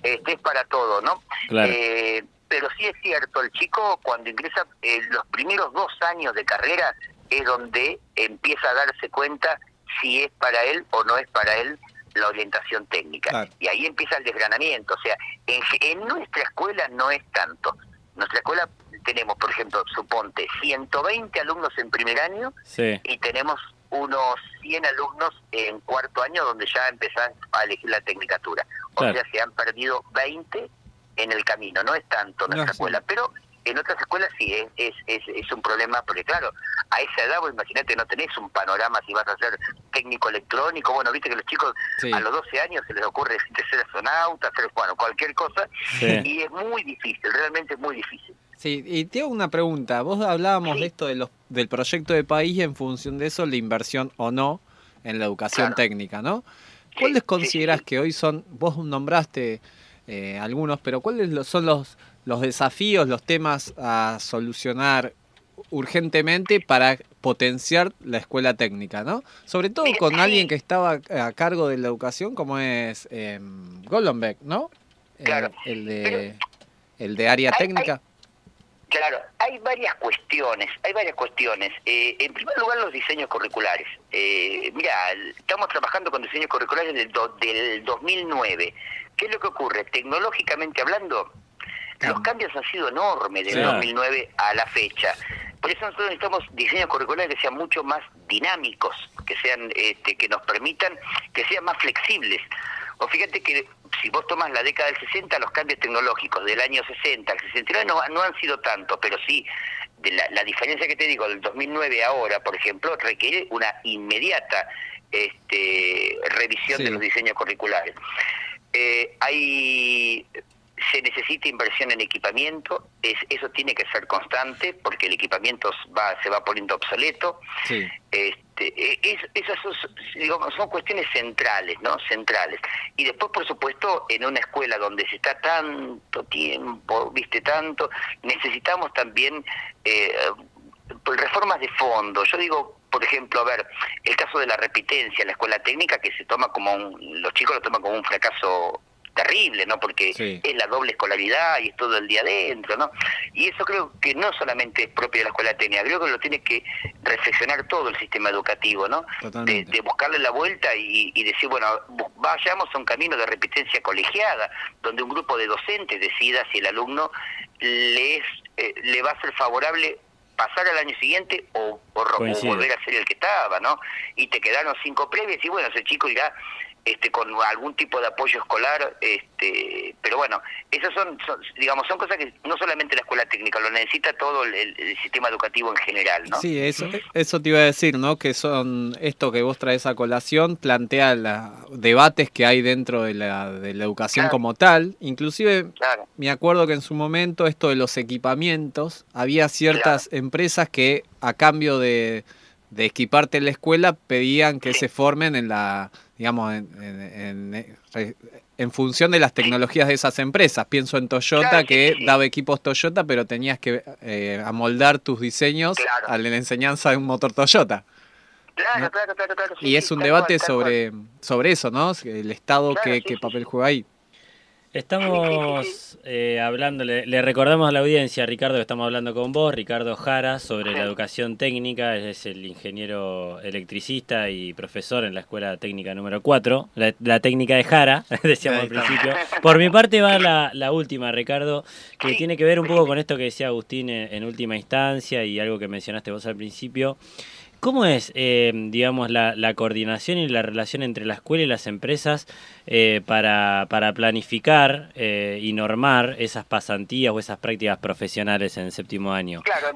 este es para todo, ¿no? Claro. Eh, pero sí es cierto, el chico cuando ingresa eh, los primeros dos años de carrera es donde empieza a darse cuenta si es para él o no es para él la orientación técnica. Claro. Y ahí empieza el desgranamiento. O sea, en, en nuestra escuela no es tanto. En nuestra escuela tenemos, por ejemplo, suponte, 120 alumnos en primer año Sí, y tenemos unos 100 alumnos en cuarto año donde ya empezás a elegir la tecnicatura. O Claro. sea, se han perdido 20 en el camino. No es tanto nuestra es escuela, pero en otras escuelas sí es, es, es, es un problema, porque claro, a esa edad, vos imagínate, no tenés un panorama si vas a ser técnico electrónico. Bueno, viste que los chicos Sí. a los 12 años se les ocurre *laughs* ser astronauta, hacer, bueno, cualquier cosa, sí. y es muy difícil, realmente es muy difícil. Sí, y te hago una pregunta. Vos hablábamos Sí. de esto de los, del proyecto de país y en función de eso la inversión o no en la educación Claro. técnica, ¿no? ¿Cuáles considerás que hoy son, vos nombraste eh, algunos, pero cuáles son los, los desafíos, los temas a solucionar urgentemente para potenciar la escuela técnica, ¿no? Sobre todo con alguien que estaba a cargo de la educación como es eh, Golombek, ¿no? Claro. el de el de área Hay- técnica. Claro, hay varias cuestiones, hay varias cuestiones. Eh, en primer lugar, los diseños curriculares. Eh, mira, estamos trabajando con diseños curriculares del, do- del 2009. ¿Qué es lo que ocurre? Tecnológicamente hablando, los cambios han sido enormes del Claro. 2009 a la fecha. Por eso nosotros necesitamos diseños curriculares que sean mucho más dinámicos, que sean, este, que nos permitan, que sean más flexibles. O fíjate que si vos tomas la década del 60, los cambios tecnológicos del año 60 al 69 no, no han sido tanto, pero sí, de la, la diferencia que te digo del 2009 ahora, por ejemplo, requiere una inmediata este, revisión Sí. de los diseños curriculares. Eh, hay se necesita inversión en equipamiento, es, eso tiene que ser constante porque el equipamiento va, se va poniendo obsoleto. Sí. Este, es, esas son, digamos, son cuestiones centrales, ¿no? Centrales. Y después, por supuesto, en una escuela donde se está tanto tiempo, viste tanto, necesitamos también eh, reformas de fondo. Yo digo, por ejemplo, a ver, el caso de la repitencia en la escuela técnica que se toma como un, los chicos lo toman como un fracaso terrible, ¿no? Porque Sí. es la doble escolaridad y es todo el día adentro, ¿no? Y eso creo que no solamente es propio de la escuela técnica, creo que lo tiene que reflexionar todo el sistema educativo, ¿no? De, de buscarle la vuelta y, y decir, bueno, bu- vayamos a un camino de repitencia colegiada, donde un grupo de docentes decida si el alumno le, es, eh, le va a ser favorable pasar al año siguiente o, o o volver a ser el que estaba, ¿no? Y te quedaron cinco previas y bueno, ese chico irá este con algún tipo de apoyo escolar, este, pero bueno, esas son, son, digamos, son cosas que no solamente la escuela técnica, lo necesita todo el, el sistema educativo en general, ¿no? Sí, eso, eso te iba a decir, ¿no? Que son esto que vos traes a colación, plantea la, debates que hay dentro de la, de la educación Claro. como tal. Inclusive, Claro. me acuerdo que en su momento esto de los equipamientos, había ciertas empresas que a cambio de, de equiparte en la escuela pedían que Sí. se formen en la, digamos, en, en- en- re- en función de las tecnologías de esas empresas. Pienso en Toyota, Claro, que sí, sí. daba equipos Toyota, pero tenías que eh, amoldar tus diseños Claro. a la enseñanza de un motor Toyota. Claro, ¿no? claro, claro, claro. sí, Y es un debate cual, sobre, sobre eso, ¿no? El Estado, Claro, qué, papel juega ahí. Estamos eh, hablando, le, le recordamos a la audiencia, Ricardo, que estamos hablando con vos, Ricardo Jara, sobre la educación técnica, él es el ingeniero electricista y profesor en la Escuela Técnica número 4, la, la técnica de Jara, *laughs* decíamos al principio. Por mi parte va la, la última, Ricardo, que tiene que ver un poco con esto que decía Agustín en, en última instancia y algo que mencionaste vos al principio. ¿Cómo es, eh, digamos, la, la coordinación y la relación entre la escuela y las empresas eh, para, para planificar eh, y normar esas pasantías o esas prácticas profesionales en séptimo año? Claro,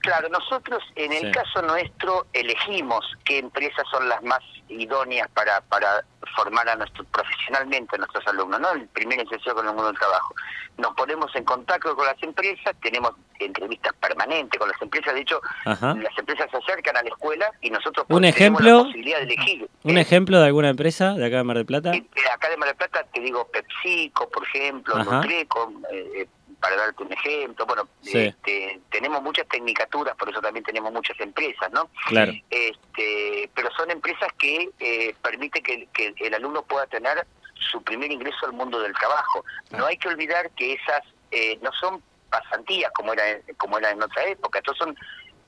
claro, nosotros en el Sí. caso nuestro elegimos qué empresas son las más idóneas para, para formar a nuestro, profesionalmente a nuestros alumnos, ¿no? El primer ejercicio con el mundo del trabajo. Nos ponemos en contacto con las empresas, tenemos entrevistas permanentes con las empresas, de hecho, Ajá. las empresas se acercan a la escuela y nosotros ¿Un tenemos ejemplo? la posibilidad de elegir. ¿Un ejemplo de alguna empresa de acá de Mar del Plata? Eh, acá de Mar del Plata te digo PepsiCo, por ejemplo. Nutreco, eh, para darte un ejemplo. Bueno, Sí. este, tenemos muchas tecnicaturas, por eso también tenemos muchas empresas, ¿no? Claro. Este, pero son empresas que eh, permiten que, que el alumno pueda tener su primer ingreso al mundo del trabajo. No hay que olvidar que esas eh, no son pasantías como era como era en otra época, estos son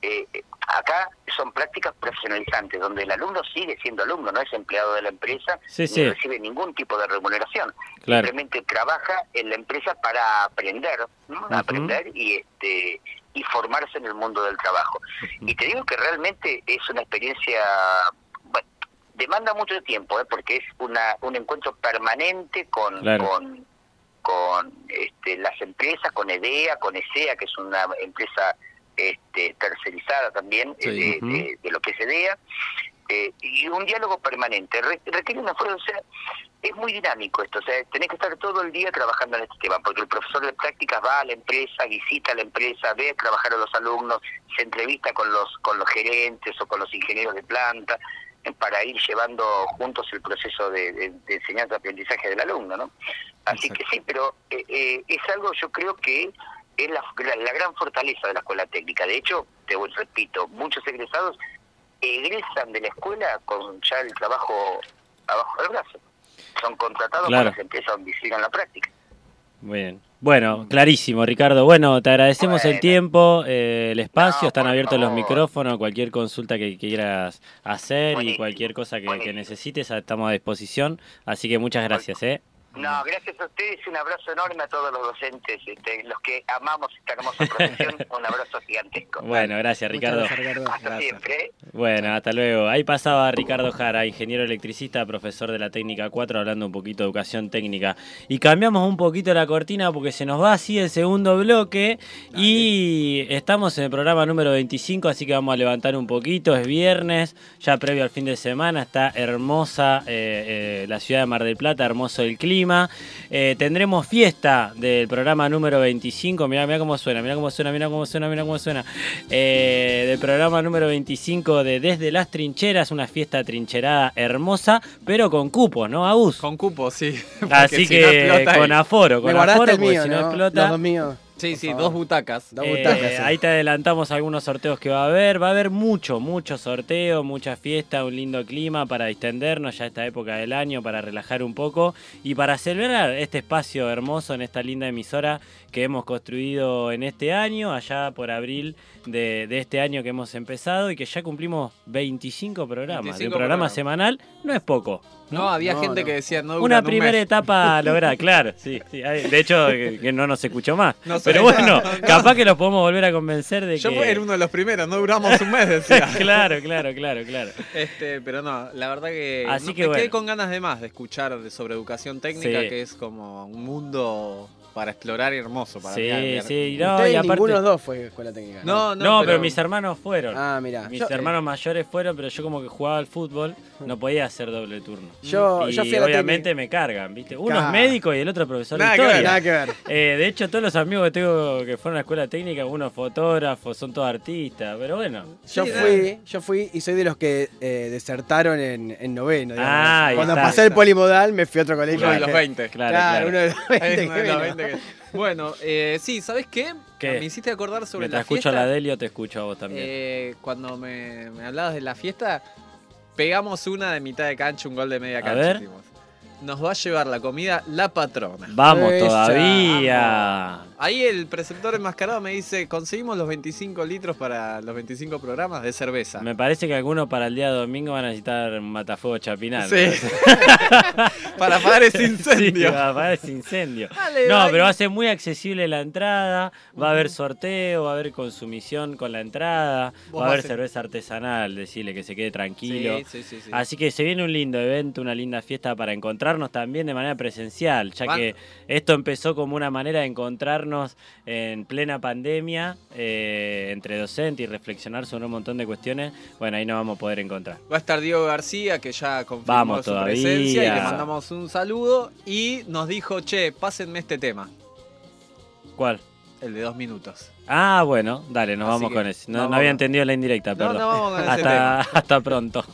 eh, acá son prácticas profesionalizantes donde el alumno sigue siendo alumno, no es empleado de la empresa Sí, sí. recibe ningún tipo de remuneración. Claro. Simplemente trabaja en la empresa para aprender, ¿no? Aprender y este y formarse en el mundo del trabajo. Y te digo que realmente es una experiencia, demanda mucho tiempo, ¿eh? porque es una un encuentro permanente con Claro. con, con este, las empresas, con EDEA, con ESEA, que es una empresa este, tercerizada también Sí. eh, de, de- de lo que es EDEA, eh, y un diálogo permanente. Re- requiere una fuerza, o sea, es muy dinámico esto, o sea, tenés que estar todo el día trabajando en este tema, porque el profesor de prácticas va a la empresa, visita a la empresa, ve trabajar a los alumnos, se entrevista con los, con los gerentes o con los ingenieros de planta, para ir llevando juntos el proceso de, de- de enseñanza-aprendizaje del alumno, ¿no? Así que sí, pero eh, eh, es algo yo creo que es la, la- la gran fortaleza de la escuela técnica. De hecho, te repito, muchos egresados egresan de la escuela con ya el trabajo abajo del brazo. Son contratados Claro. por las empresas donde hicieron la práctica. Muy bien. Bueno, clarísimo, Ricardo. Bueno, te agradecemos el tiempo, eh, el espacio, No, están abiertos los micrófonos, cualquier consulta que quieras hacer y cualquier cosa que, necesites, estamos a disposición. Así que muchas gracias, ¿eh? No, gracias a ustedes y un abrazo enorme a todos los docentes, este, los que amamos esta hermosa *laughs* profesión, un abrazo gigantesco. Bueno, gracias, Muchas Ricardo. gracias, Ricardo. Hasta siempre. ¿eh? Bueno, hasta luego. Ahí pasaba Ricardo Jara, ingeniero electricista, profesor de la técnica 4, hablando un poquito de educación técnica. Y cambiamos un poquito la cortina porque se nos va así el segundo bloque y estamos en el programa número 25, así que vamos a levantar un poquito. Es viernes, ya previo al fin de semana, está hermosa eh, eh, la ciudad de Mar del Plata, hermoso el clima. Eh, tendremos fiesta del programa número 25. Mirá, mirá cómo suena, mirá cómo suena, mirá cómo suena, mirá cómo suena. Eh, del programa número 25 de Desde las Trincheras, una fiesta trincherada hermosa, pero con cupos, ¿no, Agus? Con cupo, sí. *laughs* Así si no que ahí. con aforo, con aforo, el porque mío, si no, ¿no? explota. Los dos míos. Sí, por sí, favor. dos butacas. Dos Eh, butacas, sí. ahí te adelantamos algunos sorteos que va a haber. Va a haber mucho, mucho sorteo, mucha fiesta, un lindo clima para distendernos ya esta época del año, para relajar un poco y para celebrar este espacio hermoso en esta linda emisora que hemos construido en este año, allá por abril de, de este año que hemos empezado y que ya cumplimos 25 programas. de un 25 programa programas. semanal no es poco. No, había No, gente no. que decía no Una un primera mes. etapa lograda, claro, sí, sí. Hay- De hecho, que, que no nos escuchó más. No. Pero bueno, No, no. capaz que los podemos volver a convencer de Yo que... era uno de los primeros, no duramos un mes, decía. *laughs* claro, claro, claro, claro. Este, pero no, la verdad que, Así no- que me bueno. quedé con ganas de más de escuchar de- sobre educación técnica, Sí. que es como un mundo para explorar y hermoso para Sí, mirar. sí, no, Ustedes y aparte... ninguno de los dos fue escuela técnica. No, No, no, pero... mis hermanos fueron. Ah, mira. mis yo, hermanos mayores fueron, pero yo como que jugaba al fútbol, no podía hacer doble turno. Yo- y yo fui a la obviamente me cargan, ¿viste? Uno es Claro. médico y el otro profesor Nada de que ver, historia. Nada que ver. Eh, de hecho, todos los amigos que tengo que fueron a la escuela técnica, uno fotógrafo, son todos artistas, pero bueno. Yo Sí, fui, yo fui y soy de los que eh, desertaron en, en noveno. digamos. Ah, Cuando está. pasé el polimodal me fui a otro colegio. Uno de los dije, 20. Claro, Claro, claro. uno de los 20. Hay uno de que los vino. 20 que- Bueno, eh, sí, ¿sabes qué? ¿Qué? Me hiciste acordar sobre la escucho fiesta. a la Delio, te escucho a vos también. Eh, cuando me, me hablabas de la fiesta, pegamos una de mitad de cancha, un gol de media A cancha. ver. hicimos. Nos va a llevar la comida la patrona. Vamos Esa, todavía. Ahí el preceptor enmascarado me dice, conseguimos los 25 litros para los 25 programas de cerveza. Me parece que algunos para el día domingo van a necesitar un matafuego chapinal. Sí. *laughs* para apagar ese *laughs* incendio. Sí, para apagar ese incendio. Dale, No, dale. pero va a ser muy accesible la entrada, va a haber sorteo, va a haber consumición con la entrada, va a haber cerveza artesanal, decirle que se quede tranquilo. Sí, sí, sí, sí. Así que se viene un lindo evento, una linda fiesta para encontrarnos también de manera presencial, ya que esto empezó como una manera de en plena pandemia eh, entre docentes y reflexionar sobre un montón de cuestiones. Bueno, ahí nos vamos a poder encontrar. Va a estar Diego García, que ya confirmó Vamos su todavía. presencia y le mandamos un saludo. Y nos dijo, che, pásenme este tema, ¿Cuál? el de dos minutos. Ah, bueno, dale, nos Así vamos con ese. No, había entendido la indirecta, No, perdón. no vamos con *laughs* ese hasta, hasta pronto.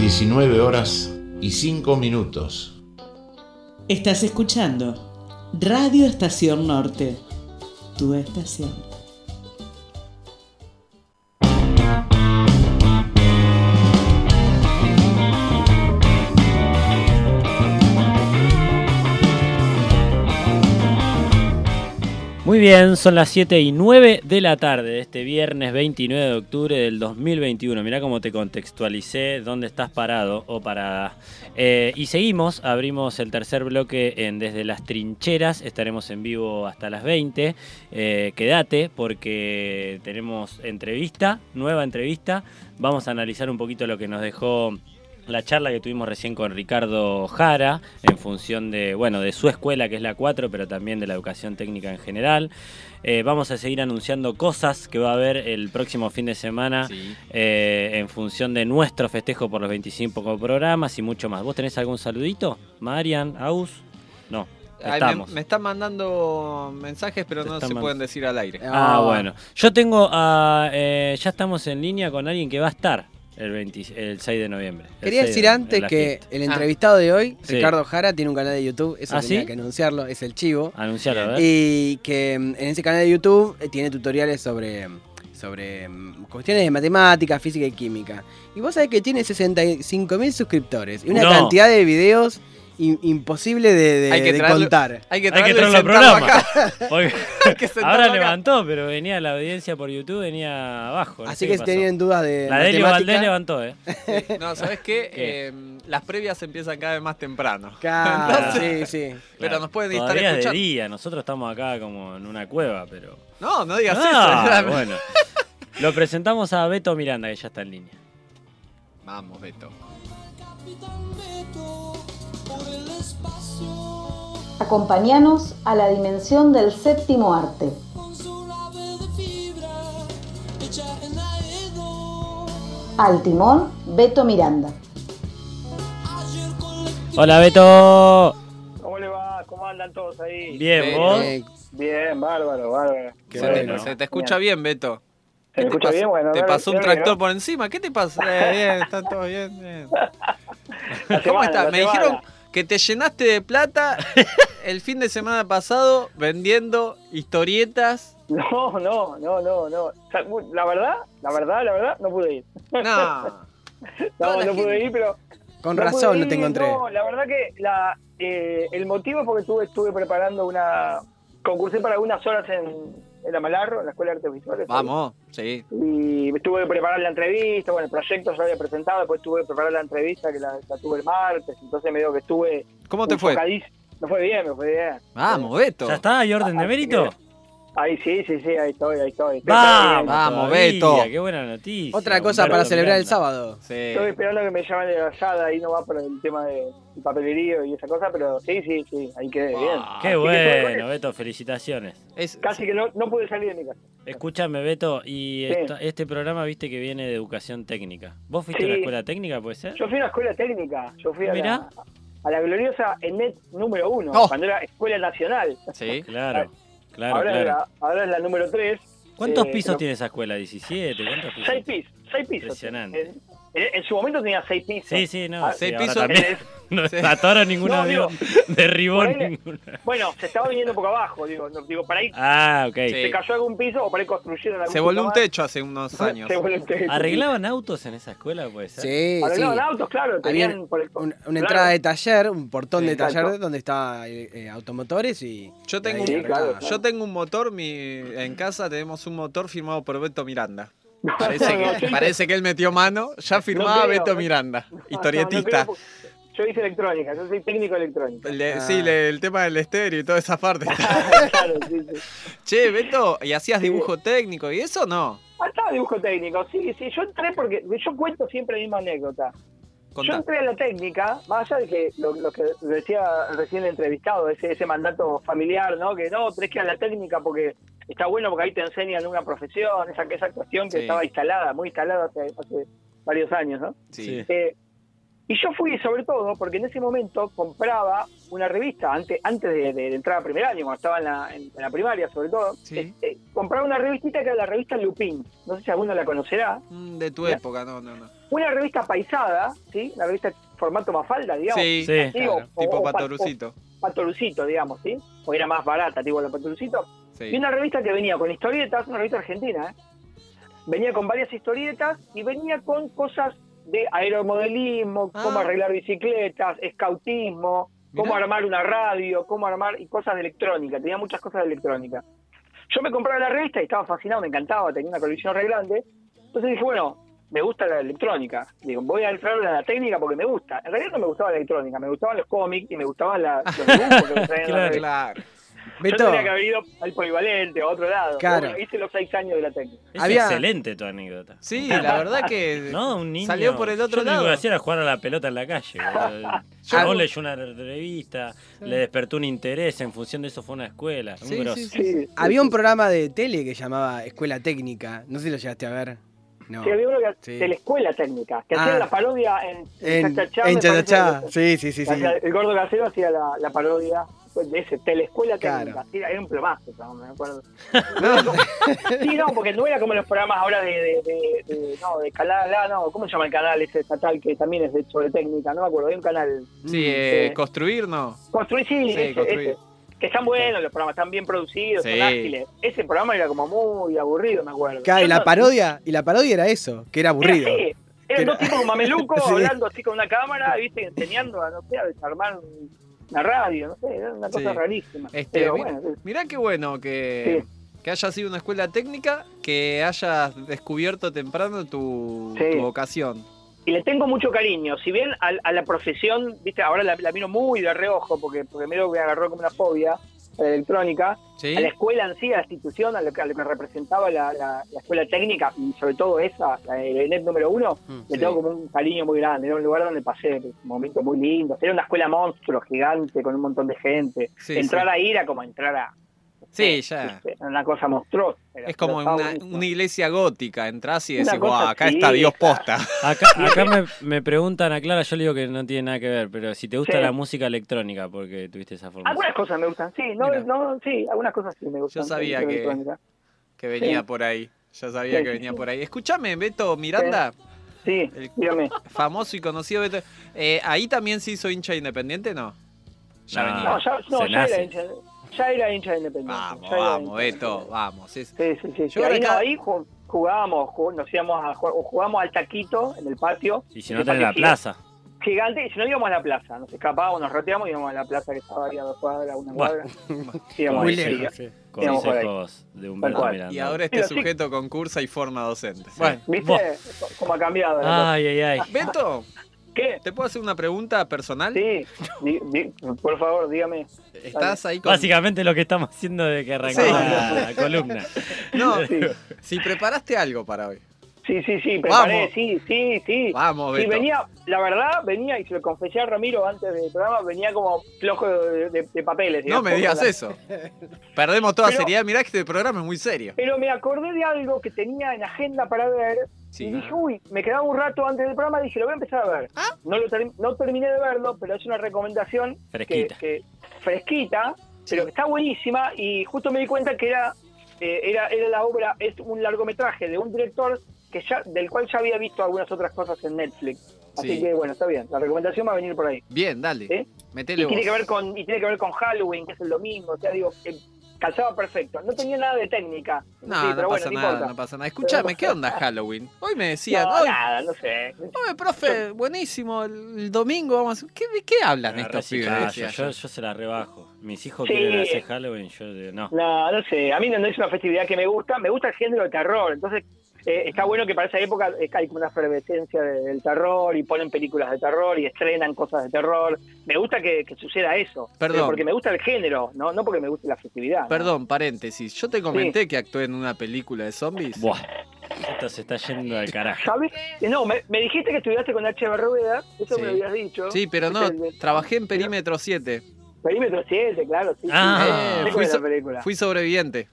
19 horas y 5 minutos. Estás escuchando Radio Estación Norte, tu estación. Muy bien, son las 7 y 9 de la tarde de este viernes 29 de octubre del 2021. Mirá cómo te contextualicé dónde estás parado o parada. Eh, y seguimos, abrimos el tercer bloque en Desde las Trincheras. Estaremos en vivo hasta las 20. Eh, quédate porque tenemos entrevista, nueva entrevista. Vamos a analizar un poquito lo que nos dejó la charla que tuvimos recién con Ricardo Jara en función de, bueno, de su escuela que es la 4, pero también de la educación técnica en general. Eh, vamos a seguir anunciando cosas que va a haber el próximo fin de semana Sí. eh, en función de nuestro festejo por los 25 programas y mucho más. ¿Vos tenés algún saludito? Marian, Aus? No, Ay, me, están mandando mensajes, pero no se pueden decir al aire. Ah, bueno. Yo tengo, eh, ya estamos en línea con alguien que va a estar el, 20 el 6 de noviembre. Quería 6 decir de- antes que fiesta. el entrevistado de hoy, Sí. Ricardo Jara, tiene un canal de YouTube, eso ¿Ah, tenía sí? que anunciarlo, es el chivo. Anuncialo, a ver. Y que mm, en ese canal de YouTube eh, tiene tutoriales sobre, sobre mm, cuestiones de matemática, física y química. Y vos sabés que tiene 65 mil suscriptores y una No. cantidad de videos imposible de, de- Hay que de traerlo- contar. Hay que Hay que traerlo al programa. acá. *laughs* Porque *laughs* Hay que sentarlo ahora acá. levantó, pero venía la audiencia por YouTube, venía abajo. no Así que si tienen dudas de La Delio matemática, Valdés levantó, ¿eh? *laughs* Sí. No, ¿sabes qué? ¿Qué? Eh, las previas empiezan cada vez más temprano. Claro, Entonces- sí, sí. Pero nos pueden estar Todavía es de escuchando. día, nosotros estamos acá como en una cueva, pero... No, no digas eso. bueno. Lo presentamos a Beto Miranda, que ya está en línea. Vamos, Beto. Acompáñanos a la dimensión del séptimo arte. Al timón, Beto Miranda. Hola, Beto. ¿Cómo le va? ¿Cómo andan todos ahí? Bien, Bien, ¿vos? Bien, bárbaro, bárbaro. Qué se, bueno. te, se te escucha bien, Beto. ¿Se me ¿Qué te escucha pasó? bien? Bueno, ¿Te pasó un tractor ¿no? por encima? ¿Qué te pasó? Eh, bien, están todos bien. bien. *laughs* ¿Cómo la Me semana. dijeron que te llenaste de plata *laughs* el fin de semana pasado vendiendo historietas. No, no, no, no, no. O sea, La verdad, la verdad, la verdad, no pude ir. No. *laughs* No, no pude ir, pero... Con no razón no te encontré. No, la verdad que la, eh, el motivo es porque estuve, estuve preparando una... Concursé para algunas horas en, en Amalarro, en la Escuela de Artes Visuales. Vamos, sí. Y tuve que preparar la entrevista, bueno, el proyecto ya lo había presentado, después tuve que preparar la entrevista que la, la tuve el martes, entonces me digo que estuve... ¿Cómo te fue? Me fue bien, me fue bien. Vamos, Beto. ¿Ya está? ¿Hay orden de mérito? Ahí sí, sí, sí, ahí estoy, ahí estoy. Vamos, Vamos, todavía, Beto. Qué buena noticia. Otra cosa para celebrar el sábado. Sí. Estoy esperando que me llamen de la allada, ahí no va por el tema de papelerío y esa cosa, pero sí, sí, sí, ahí quedé bien. Qué Así que bueno, eso. Beto, felicitaciones. Es- Casi que no, no pude salir de mi casa. Escúchame, Beto, y Sí. esta- este programa viste que viene de educación técnica. ¿Vos fuiste a Sí. la escuela técnica, puede ser? Yo fui a una escuela técnica, yo fui a Mirá. la, a la gloriosa ENET número uno, Oh. cuando era Escuela Nacional. Sí. Claro, claro, ahora, Es claro. la, ahora es la número tres. ¿Cuántos Eh, pisos pero- tiene esa escuela? ¿17? ¿Cuántos pisos? Seis pisos, seis pisos. Impresionante. En, en- en su momento tenía seis pisos. Sí, sí, no. Ah, sí, pisos. No Sí. hasta ahora ningún No, avión digo, derribó ponele- ninguna. Bueno, se estaba viniendo poco abajo, digo, no, digo, para ahí Ah, ok. Sí. se cayó algún piso o para ahí construyeron algún Se volvió piso un techo hace unos *laughs* años. Se volvió un techo. ¿Arreglaban autos en esa escuela, puede ser? Sí, sí. Arreglaban autos, claro. Había Tenían por el- un- una claro. entrada de taller, un portón Sí, de taller exacto. donde está eh, eh, automotores y. Yo tengo, ahí Sí, claro, arreglaban. claro. yo tengo un motor, mi, en casa tenemos un motor firmado por Beto Miranda. *laughs* Parece que, parece que él metió mano, ya firmaba creo, Beto Miranda, no, no historietista. Yo hice electrónica, yo soy técnico electrónico. Ah. Sí, le- el tema del estéreo y toda esa parte. *laughs* claro, sí, sí. che, Beto, ¿y hacías dibujo técnico y eso no? Ah, estaba dibujo técnico, sí, sí. Yo entré porque yo cuento siempre la misma anécdota. Yo entré a la técnica, más allá de que lo, lo que decía recién el entrevistado, ese, ese mandato familiar, ¿no? Que no, tenés que ir a la técnica porque está bueno porque ahí te enseñan una profesión, esa, esa cuestión que Sí. estaba instalada, muy instalada hace, hace varios años, ¿no? Sí. Eh, Y yo fui sobre todo porque en ese momento compraba una revista, antes, antes de, de entrar a primer año, cuando estaba en la, en- en la primaria sobre todo, Sí. eh, compraba una revistita que era la revista Lupin, no sé si alguno la conocerá, Mm, De tu época, no, no, no. una revista paisada, ¿sí? Una revista formato Mafalda, digamos. Sí, Sí. Así, o- claro, tipo o- o- Patorucito. o Patorucito, digamos, ¿sí? O era más barata, tipo la Patorucito. Sí. Y una revista que venía con historietas, una revista argentina, ¿eh? Venía con varias historietas y venía con cosas de aeromodelismo, Ah. cómo arreglar bicicletas, escautismo, cómo armar una radio, cómo armar y cosas de electrónica. Tenía muchas cosas de electrónica. Yo me compraba la revista y estaba fascinado, me encantaba, tenía una colección re grande. Entonces dije, bueno, me gusta la electrónica. Digo, voy a entrar a la técnica porque me gusta. En realidad no me gustaba la electrónica, me gustaban los cómics y me gustaban la- los dibujos que me traían en la *laughs* Claro, Claro. Yo Beto, tendría que haber ido al polivalente, a otro lado. Claro. Bueno, hice los seis años de la técnica. Es Había- excelente tu anécdota. Sí, la verdad que *laughs* No, un niño. salió por el otro yo Lo único lado. que hacía era jugar a la pelota en la calle. *laughs* Yo- leyó una revista, le despertó un interés, en función de eso fue una escuela. Un Sí, sí, sí. Sí, había un programa de tele que llamaba Escuela Técnica. No sé si lo llegaste a ver. No. Sí, había uno que- Sí. de la escuela técnica, que Ah. hacía la parodia en, En, Chachachá, en Chachachá. Sí, sí, sí, sí. El gordo casero hacía la, la parodia de ese, telescuela Claro. técnica. Era un plomazo, no me acuerdo. *laughs* No, *laughs* Sí, no, porque no era como los programas ahora de, de, de, de- no, de canal, no, ¿cómo se llama el canal ese estatal que también es de, sobre técnica? No me acuerdo, hay un canal. Sí, eh, Eh, construir no. Construir, sí, Sí, ese, construir. ese. Que están buenos los programas, están bien producidos, Sí. son ágiles. Ese programa era como muy aburrido, me acuerdo. Claro, y la parodia, y la parodia era eso, que era aburrido. Era así, Eran Era- dos tipos *laughs* mamelucos Sí. hablando así con una cámara, viste, enseñando a, no sé, a desarmar un- una radio, no sé, era una cosa Sí. rarísima. Este, Pero mi- bueno, sí. Mirá qué bueno que, que haya sido una escuela técnica, que hayas descubierto temprano tu, Sí. tu vocación. Y le tengo mucho cariño. Si bien a, a la profesión, viste, ahora la, la miro muy de reojo, porque primero me agarró como una fobia a la electrónica, ¿Sí? a la escuela en sí, a la institución, a lo que, a lo que representaba la, la- la escuela técnica, y sobre todo esa, la de ENET número uno, Mm, le sí. tengo como un cariño muy grande. Era un lugar donde pasé un momento muy lindo. Era una escuela monstruo, gigante, con un montón de gente. Sí, entrar sí. ahí era como entrar a... Sí, ya. viste, era una cosa monstruosa. Es como una, una iglesia gótica, entras y decís, "Guau, acá está Dios posta. Acá, acá me, me preguntan a Clara, yo le digo que no tiene nada que ver, pero si te gusta Sí. la música electrónica, porque tuviste esa formación. Algunas cosas me gustan, sí, no, Mira. no, sí, algunas cosas sí me gustan. Yo sabía que- venía Sí. por ahí. Ya sabía Sí, que venía sí. por ahí. Escúchame, Beto Miranda, Sí, El- dígame. famoso y conocido Beto. Eh, ¿Ahí también se hizo hincha independiente, no? Ya No. venía. No, ya, no, Se ya, nace. era hincha, ya era hincha de Independiente. Vamos, vamos. Beto, vamos. Es- Sí, sí, sí. Yo sí, ahí, ahora no, acá- ahí ju- jugábamos, ju- nos íbamos a jugar, o jugábamos al taquito en el patio. Y si en no el tenés la plaza. Gigante, y si no íbamos a la plaza, nos escapábamos, nos roteamos y íbamos a la plaza que estaba ahí a dos cuadras, una Bueno. cuadra. *laughs* Íbamos Muy lejos, sí. Consejos de Humberto cual. Miranda. Y ahora este Pero sí. sujeto concursa y forma docente. Bueno, ¿Viste Buah. cómo ha cambiado? Ay, ay, ay. Beto, ¿Qué? ¿te puedo hacer una pregunta personal? Sí, di- di- por favor, dígame. ¿Estás ahí con.? Básicamente lo que estamos haciendo de que arrancó Sí. la, la columna. No, *laughs* Sí. si preparaste algo para hoy. Sí, sí, sí, preparé, Vamos. sí, sí, sí. Vamos, Sí, Beto. venía, la verdad, venía, y se lo confesé a Ramiro antes del programa, venía como flojo de, de- de papeles. No me digas eso. Perdemos toda Pero- seriedad. Mirá que este programa es muy serio. Pero me acordé de algo que tenía en agenda para ver, Sí. y dije, uy, me quedaba un rato antes del programa, dije, lo voy a empezar a ver. Ah. No, lo term- no terminé de verlo, pero es una recomendación Fresquita. Que, que- fresquita, pero que está buenísima, y justo me di cuenta que era, eh, era, era la obra, es un largometraje de un director que ya, del cual ya había visto algunas otras cosas en Netflix. Así Sí. que bueno, está bien. La recomendación va a venir por ahí. Bien, dale. Metele Y tiene vos. que ver con y tiene que ver con Halloween, que es el domingo. O sea, digo, eh, calzaba perfecto. No tenía nada de técnica. No, Sí, no pero pasa bueno, nada, no pasa nada. Escúchame, ¿qué onda Halloween? Hoy me decían, No, hoy, nada, no sé. oye, profe, buenísimo, el, domingo vamos a... ¿Qué, ¿De qué hablan Ah, estos pibes? yo, yo. yo se la rebajo. Mis hijos Sí. quieren hacer Halloween, yo no. No, no sé. A mí no, no es una festividad que me gusta. Me gusta el género de terror. Entonces, eh, está bueno que para esa época eh, hay como una efervescencia de- del terror y ponen películas de terror y estrenan cosas de terror. Me gusta que, que suceda eso. Perdón. Pero porque me gusta el género, no, no porque me guste la festividad. ¿no? Perdón, paréntesis. Yo te comenté que actué en una película de zombies. Buah, esto se está yendo al carajo. ¿Sabes? Eh, No, me, me dijiste que estudiaste con H. Rueda. Eso Sí. me habías dicho. Sí, pero no, Es el de- trabajé en Perímetro 7. Perímetro 7, claro, sí. Ah. sí. Eh, fui, so- fui sobreviviente.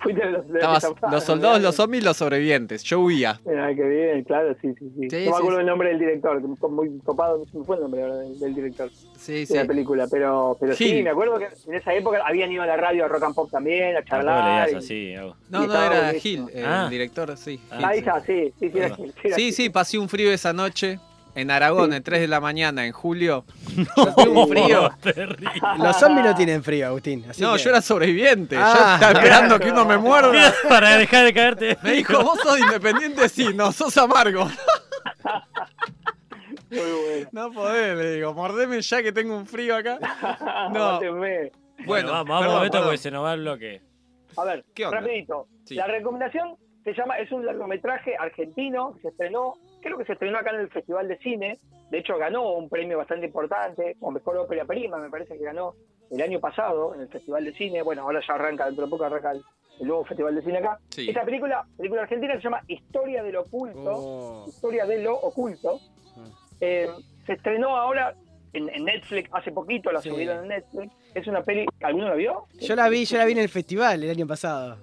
Fuiste de los, de Estabas los soldados, los zombies y los sobrevivientes. Yo huía. que- Mirá, qué bien, claro, sí, sí, sí. Sí, no me acuerdo sí. el nombre del director, que me fue muy copado, no se me fue el nombre del, del director Sí, de sí. la película, pero, pero sí, me acuerdo que en esa época habían ido a la radio a Rock and Pop también, a charlar. digas y-. No, no, era. Gil, el Ah. director, sí. Gil. Ahí está, sí, sí, sí, sí, sí, pasé un frío esa noche en Aragón, en 3 de la mañana, en julio. *laughs* Yo tuve un frío. *laughs* Los zombies no tienen frío, Agustín. así No, que- yo era sobreviviente. Yo Ah. estaba esperando que uno me *laughs* muerda. Para dejar de caerte. Me dijo, vos sos independiente, sí, no, sos amargo. Muy bueno. No podés, le digo, mordeme ya que tengo un frío acá. No. Mátenme. Bueno, Bueno, vamos, vamos perdón, a esto perdón. porque se nos va el bloque. A ver, ¿Qué onda? rapidito. Sí. La recomendación se llama, es un largometraje argentino que se estrenó, creo que se estrenó acá en el Festival de Cine. De hecho, ganó un premio bastante importante, como mejor ópera prima, me parece que ganó el año pasado en el Festival de Cine. Bueno, ahora ya arranca, dentro de poco arranca el, el nuevo Festival de Cine acá. Sí. Esta película, película argentina se llama Historia del Oculto. Oh. Historia de lo Oculto. Eh, se estrenó ahora en, en Netflix hace poquito, la Sí. subieron en Netflix. Es una peli, ¿alguno la vio? Yo la vi, yo la vi en el festival el año pasado.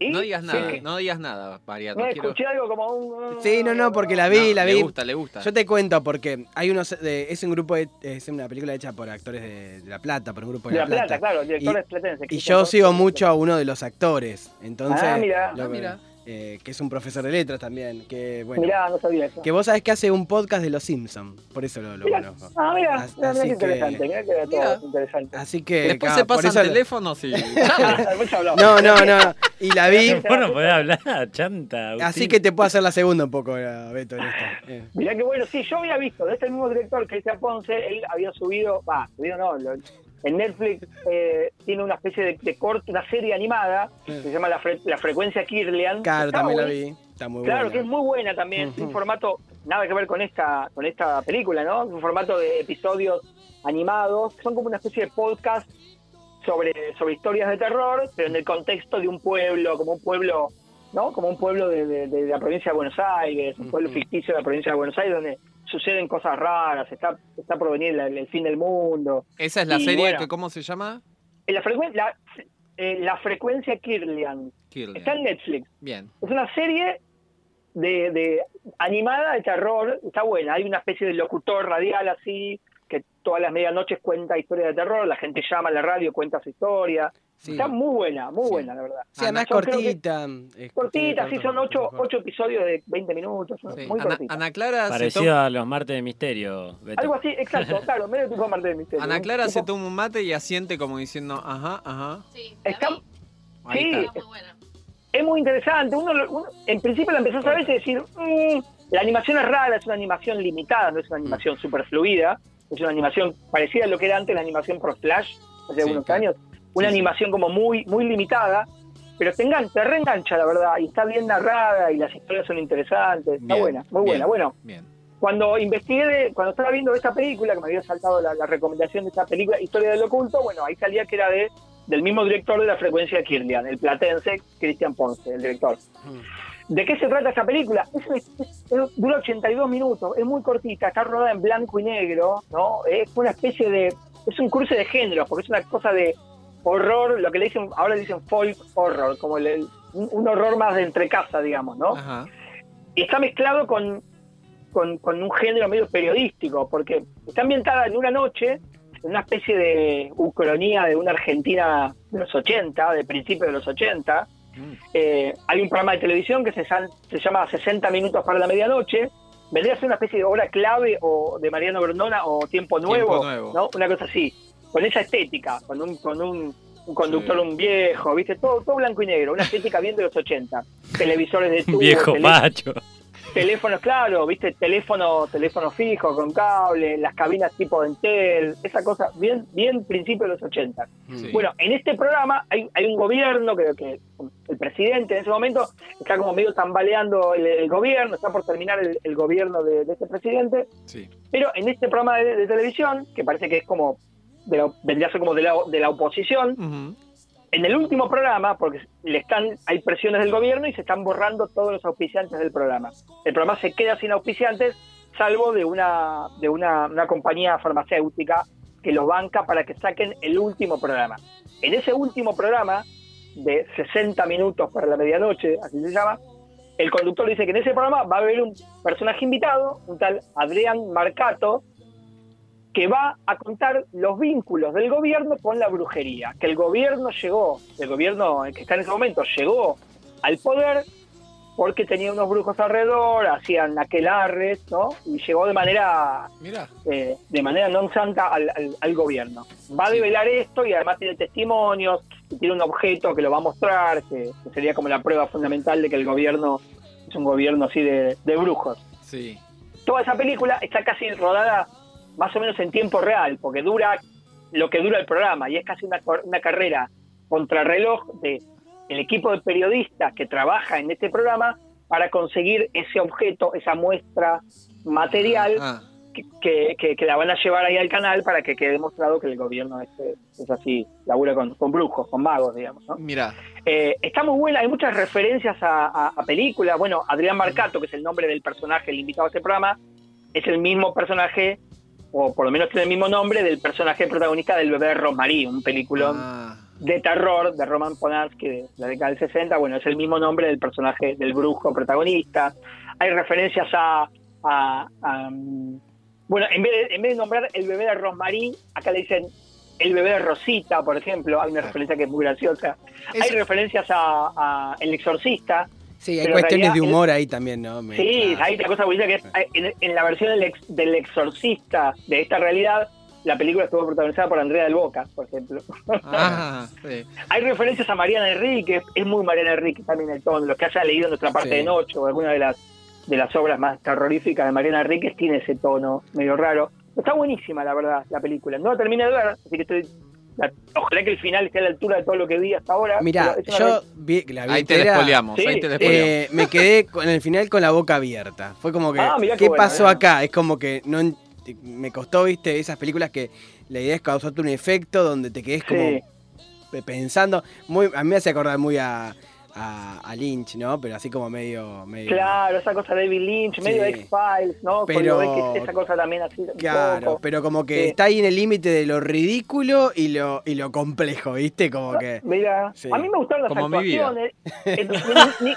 ¿Y? No digas Sí, nada, que- no digas nada, Mariano. No, quiero- escuché algo como un... Sí, no, no, porque la vi, No, la le vi. gusta, le gusta. Yo te cuento porque hay unos, de- es un grupo, de- es una película hecha por actores de, de La Plata, por un grupo de, De La Plata, claro, el director Y- es platense. Y yo sigo mucho a uno de los actores, entonces, Ah, mira. lo- Ah, mira. Eh, que es un profesor de letras también, que bueno, Mirá, no sabía eso. que vos sabés que hace un podcast de Los Simpsons, por eso lo, lo Mirá. conozco. Ah, mira, As- mirá, así qué que- interesante, mirá que era todo interesante. Así que Después se por pasan eso- teléfonos y... *laughs* No, no, no. Y la vi, *laughs* Vos no podés hablar, chanta. Agustín. así que te puedo hacer la segunda un poco, eh, Beto, en esto. Eh. Mirá que bueno, sí, yo había visto, de este mismo director, Cristian Ponce, él había subido, va, subido no, lo- en Netflix eh, tiene una especie de, de corto, una serie animada, que se llama La, Fre- La Frecuencia Kirlian. Claro, también la vi. Está muy Claro, buena. que es muy buena también. Ujú. Un formato, nada que ver con esta, con esta película, ¿no? Un formato de episodios animados. Son como una especie de podcast sobre, sobre historias de terror, pero en el contexto de un pueblo, como un pueblo, ¿no? Como un pueblo de, de- de la provincia de Buenos Aires, un pueblo ficticio de la provincia de Buenos Aires, donde suceden cosas raras, está, está por venir la- el, fin del mundo. Esa es la Y serie bueno. que, ¿cómo se llama? Eh, La, frecuen- la, eh, la frecuencia Kirlian. Kirlian. Está en Netflix. Bien. Es una serie de, de animada de terror, está buena. Hay una especie de locutor radial así, que todas las medianoches cuenta historias de terror, la gente llama a la radio, cuenta su historia. Sí. Está muy buena, muy Sí. buena, la verdad. Sí, además Son, creo que, cortita. es- cortita, sí, son ocho, ocho episodios de 20 minutos, Sí. muy Ana. Ana Clara Parecido a los martes de misterio, Beto. Algo así, exacto, *laughs* claro, medio tipo Marte de Misterio. Ana Clara se toma un mate y asiente como diciendo, ajá, ajá. Sí, la Está- vi, Ahí Sí, está. muy buena. es muy interesante. Uno, lo- uno- en principio la empezás a ver y decir, "Mm, la animación es rara, es una animación limitada, no es una animación super fluida, es una animación parecida a lo que era antes la animación por Flash, hace Sí, algunos claro. años, una Sí, animación como muy, muy limitada, pero te engancha, te reengancha la verdad, y está bien narrada y las historias son interesantes, está Bien, buena, muy bien. buena. Bueno, Bien. cuando investigué, de- cuando estaba viendo esta película, que me había saltado la, la recomendación de esta película, Historia del Oculto, bueno, ahí salía que era de del mismo director de la frecuencia Kirlian, el platense Cristian Ponce, el director. ¿De qué se trata esta película? Es es- es- dura 82 minutos, es muy cortita, está rodada en blanco y negro, ¿no? Es una especie de... Es un cruce de géneros, porque es una cosa de horror, lo que le dicen, ahora le dicen folk horror, como el- un, un horror más de entre casa, digamos, ¿no? Ajá. y está mezclado con, con, con un género medio periodístico, porque está ambientada en una noche, en una especie de ucronía de una Argentina de los 80, de principios de los 80. Mm. Eh, hay un programa de televisión que se, se llama 60 minutos para la medianoche. Vendría a ser una especie de obra clave o de Mariano Grondona o Tiempo Nuevo, Nuevo. ¿no? Una cosa así, con esa estética, con un, con un, un conductor, Sí. un viejo, ¿viste? Todo, todo blanco y negro, una estética bien de los 80. Televisores de *laughs* tubo, Viejo tele- pacho. teléfonos, claro, viste, teléfono, teléfono fijo con cable, las cabinas tipo Entel, esa cosa, bien, bien principio de los 80. Sí. Bueno, en este programa hay, hay un gobierno, creo que el presidente en ese momento está como medio tambaleando el, el gobierno, está por terminar el, el gobierno de, de este presidente, Sí. pero en este programa de, de televisión, que parece que es como, de la- vendría a ser como de la, de la oposición, en el último programa, porque le están, hay presiones del gobierno y se están borrando todos los auspiciantes del programa. El programa se queda sin auspiciantes, salvo de una, de una, una compañía farmacéutica que los banca para que saquen el último programa. En ese último programa de 60 minutos para la medianoche, así se llama, el conductor dice que en ese programa va a haber un personaje invitado, un tal Adrián Marcato, que va a contar los vínculos del gobierno con la brujería, que el gobierno llegó, el gobierno que está en ese momento llegó al poder porque tenía unos brujos alrededor, hacían aquelarres, ¿no? Y llegó de manera Mira. eh, de manera non santa al, al- al gobierno. Va a develar esto y además tiene testimonios, y tiene un objeto que lo va a mostrar, que, que sería como la prueba fundamental de que el gobierno es un gobierno así de, de brujos. Sí. Toda esa película está casi rodada más o menos en tiempo real, porque dura lo que dura el programa y es casi una, una carrera contrarreloj de el equipo de periodistas que trabaja en este programa para conseguir ese objeto, esa muestra material Ah, que, que- que- que la van a llevar ahí al canal para que quede demostrado que el gobierno es, es así, labura con, con brujos, con magos, digamos. ¿no? mira. Eh, está muy buena, hay muchas referencias a, a- a películas. Bueno, Adrián Marcato, que es el nombre del personaje, el invitado a este programa, es el mismo personaje, o por lo menos tiene el mismo nombre, del personaje protagonista del bebé de Rosmarie, un peliculón Ah, de terror de Roman Polanski de la década del 60. Bueno, es el mismo nombre del personaje del brujo protagonista. Hay referencias a. a- a, bueno, en vez, de, en vez de nombrar el bebé de Rosmarie, acá le dicen el bebé de Rosita, por ejemplo. Hay una referencia que es muy graciosa. Hay referencias a, a El Exorcista. Sí, hay pero cuestiones de realidad humor ahí también, ¿no? Me- Sí, claro. hay otra cosa bonita que es eh, en, en la versión del, ex- del exorcista de esta realidad, la película estuvo protagonizada por Andrea del Boca, por ejemplo. ah, *laughs* sí. Hay referencias a Mariana Enrique, es muy Mariana Enrique también el tono. Los que hayan leído nuestra parte Sí. de noche o alguna de las de las obras más terroríficas de Mariana Enríquez tiene ese tono medio raro. Está buenísima, la verdad, la película. No la terminé de ver, así que estoy. La- ojalá que el final esté a la altura de todo lo que vi hasta ahora. Mirá, yo vi la vi Ahí te Sí, ahí eh, me quedé con el final con la boca abierta. Fue como que, Ah, qué ¿qué bueno, pasó eh. acá? Es como que no en- me costó, viste, esas películas que la idea es causarte un efecto donde te quedes como Sí. pensando. Muy, a mí me hace acordar muy a, a, a Lynch, ¿no? Pero así como medio. medio Claro, esa cosa de David Lynch, medio. X-Files, ¿no? Pero- X, esa cosa también así. Claro, poco. pero como que Sí. está ahí en el límite de lo ridículo y lo, y lo complejo, ¿viste? Como que. Mira, Sí. a mí me gustaron las Como mi vida. actuaciones. Ni- ni-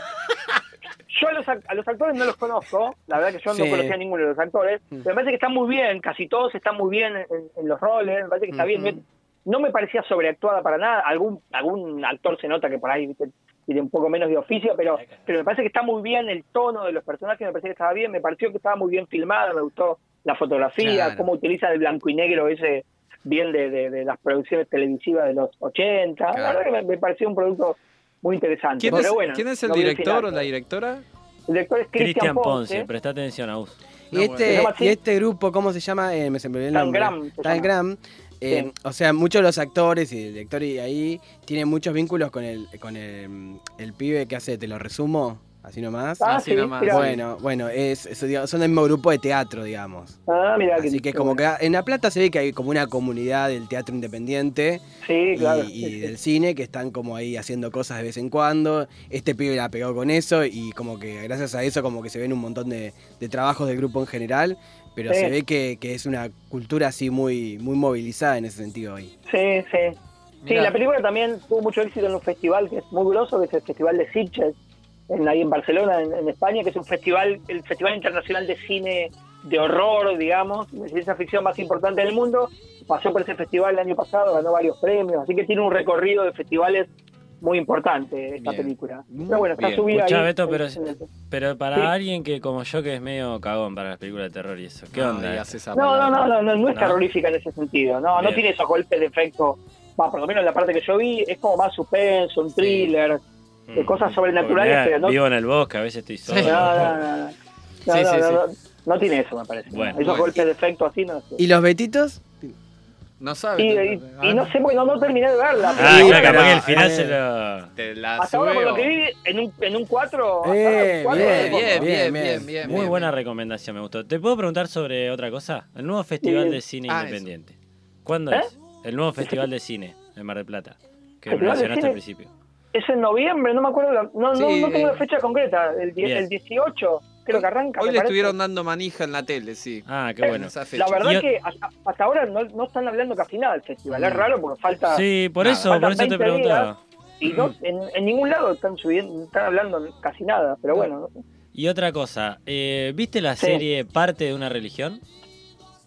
yo a los, ac- a los actores no los conozco, la verdad que yo Sí. no conocía a ninguno de los actores, Mm. pero me parece que están muy bien, casi todos están muy bien en, en los roles, me parece que está bien. No me parecía sobreactuada para nada, algún algún actor se nota que por ahí ¿viste? Tiene un poco menos de oficio, pero, pero me parece que está muy bien el tono de los personajes, me parecía que estaba bien, me pareció que estaba muy bien filmada, me gustó la fotografía, Claro. cómo utiliza el blanco y negro ese bien de, de- de las producciones televisivas de los 80. La verdad que me, me pareció un producto muy interesante. ¿Quién, pero es, bueno, quién es el director final. o la directora? El director es Cristian Cristian Ponce. Ponce, presta atención a vos. Y, este, y este grupo, ¿cómo se llama? Eh, me se me olvidó el nombre. Tangram. Tangram. Eh, Sí. O sea, muchos de los actores y el director y ahí tienen muchos vínculos con el con el, el pibe que hace, te lo resumo, así nomás. Ah, Así sí, nomás. mirá. Bueno, bueno, es, es- digamos, son del mismo grupo de teatro, digamos. Ah, mirá, Así que como que en La Plata se ve que hay como una comunidad del teatro independiente Sí, y, claro. y sí, sí. del cine que están como ahí haciendo cosas de vez en cuando. Este pibe la pegó con eso y como que gracias a eso como que se ven un montón de, de trabajos del grupo en general, pero Sí. se ve que, que es una cultura así muy, muy movilizada en ese sentido hoy. Sí, sí. Sí, Mirá. la película también tuvo mucho éxito en un festival que es muy grosso, que es el Festival de Sitges, en, ahí en Barcelona, en, en España, que es un festival, el Festival Internacional de Cine de Horror, digamos, de ciencia ficción más importante del mundo. Pasó por ese festival el año pasado, ganó varios premios, así que tiene un recorrido de festivales muy importante esta Bien. película. Pero bueno, está bien. subida Escuchá, ahí. Beto, pero, pero para Sí. alguien que como yo que es medio cagón para las películas de terror y eso, ¿qué No onda? esa No, no, no, no, no, no es ¿No? terrorífica en ese sentido. No, no tiene esos golpes de efecto. Va, por lo menos la parte que yo vi es como más suspenso, un thriller, de Mm. cosas sobrenaturales, Porque, pero no. Vivo en el bosque, a veces estoy solo. No, no, no, no. No, Sí, no, sí, no, sí. no, no tiene eso, me parece. Bueno, Esos bueno. golpes de efecto así no sé. ¿Y los betitos? No sabe. Y, y- y no sé, porque no, no terminé de verla. Ah, claro, capaz que el final eh, se lo... Te la Hasta ahora, por lo que vi, en un, en un 4. Eh, bien, Bien, bien, Bien, bien, bien. bien, bien. Muy bien, buena bien. recomendación, me gustó. ¿Te puedo preguntar sobre otra cosa? El nuevo Festival de Cine Ah, Independiente. ¿Cuándo ¿Eh? es? El nuevo Festival de Cine en Mar del Plata, que ¿Festival de mencionaste al principio. Es en noviembre, no me acuerdo. la- no, no, Sí, no tengo eh. la fecha concreta. El, el 18, creo que arranca. Hoy le parece. estuvieron dando manija en la tele, sí. Ah, qué bueno. Esa fecha. La verdad Y que hasta, hasta ahora no, no están hablando casi nada del festival. Es Mm. raro porque falta. Sí, por Nada, eso, por eso te 20 preguntaba. días. Y no, en, en ningún lado están subiendo, están hablando casi nada, pero bueno. Y otra cosa, eh, ¿viste la Sí. serie Parte de una religión?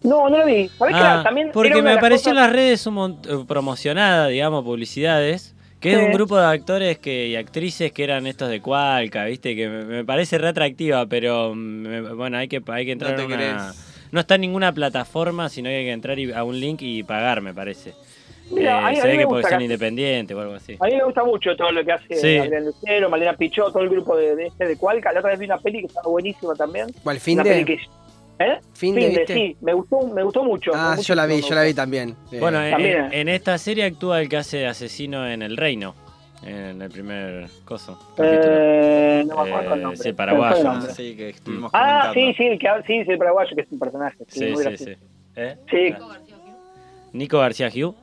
No, no lo vi. ¿Sabés que Ah, era- también porque me apareció en las redes un mont- eh, promocionada, digamos, publicidades, que es Sí. un grupo de actores que, y actrices que eran estos de Cualca, ¿viste? Que me, me parece re atractiva, pero mm, me- bueno, hay que, hay que entrar No te en una... crees. No está en ninguna plataforma, sino que hay que entrar y- a un link y pagar, me parece. Mira, Eh, a mí- a se mí ve me que gusta porque son independientes o algo así. A mí me gusta mucho todo lo que hace Sí. Adrián Lucero, Malena Pichot, todo el grupo de, de este de Cualca. La otra vez vi una peli que estaba buenísima también. ¿Cuál, Una Finde? peli que- ¿Eh? Finde, Finde, ¿viste? sí. Me gustó, me gustó mucho. Ah, yo la vi, yo la vi también. Eh, Bueno, en, También. en esta serie actúa el que hace de asesino en El Reino, en el primer coso. Eh, no me acuerdo Eh, el nombre. sí, paraguayo. El Ah, sí, que estuvimos Ah, comentando. sí, sí, el que ha- sí, sí, el paraguayo, que es un personaje. Sí, Sí, muy sí, sí. ¿Eh? Sí, Nico García Hugh.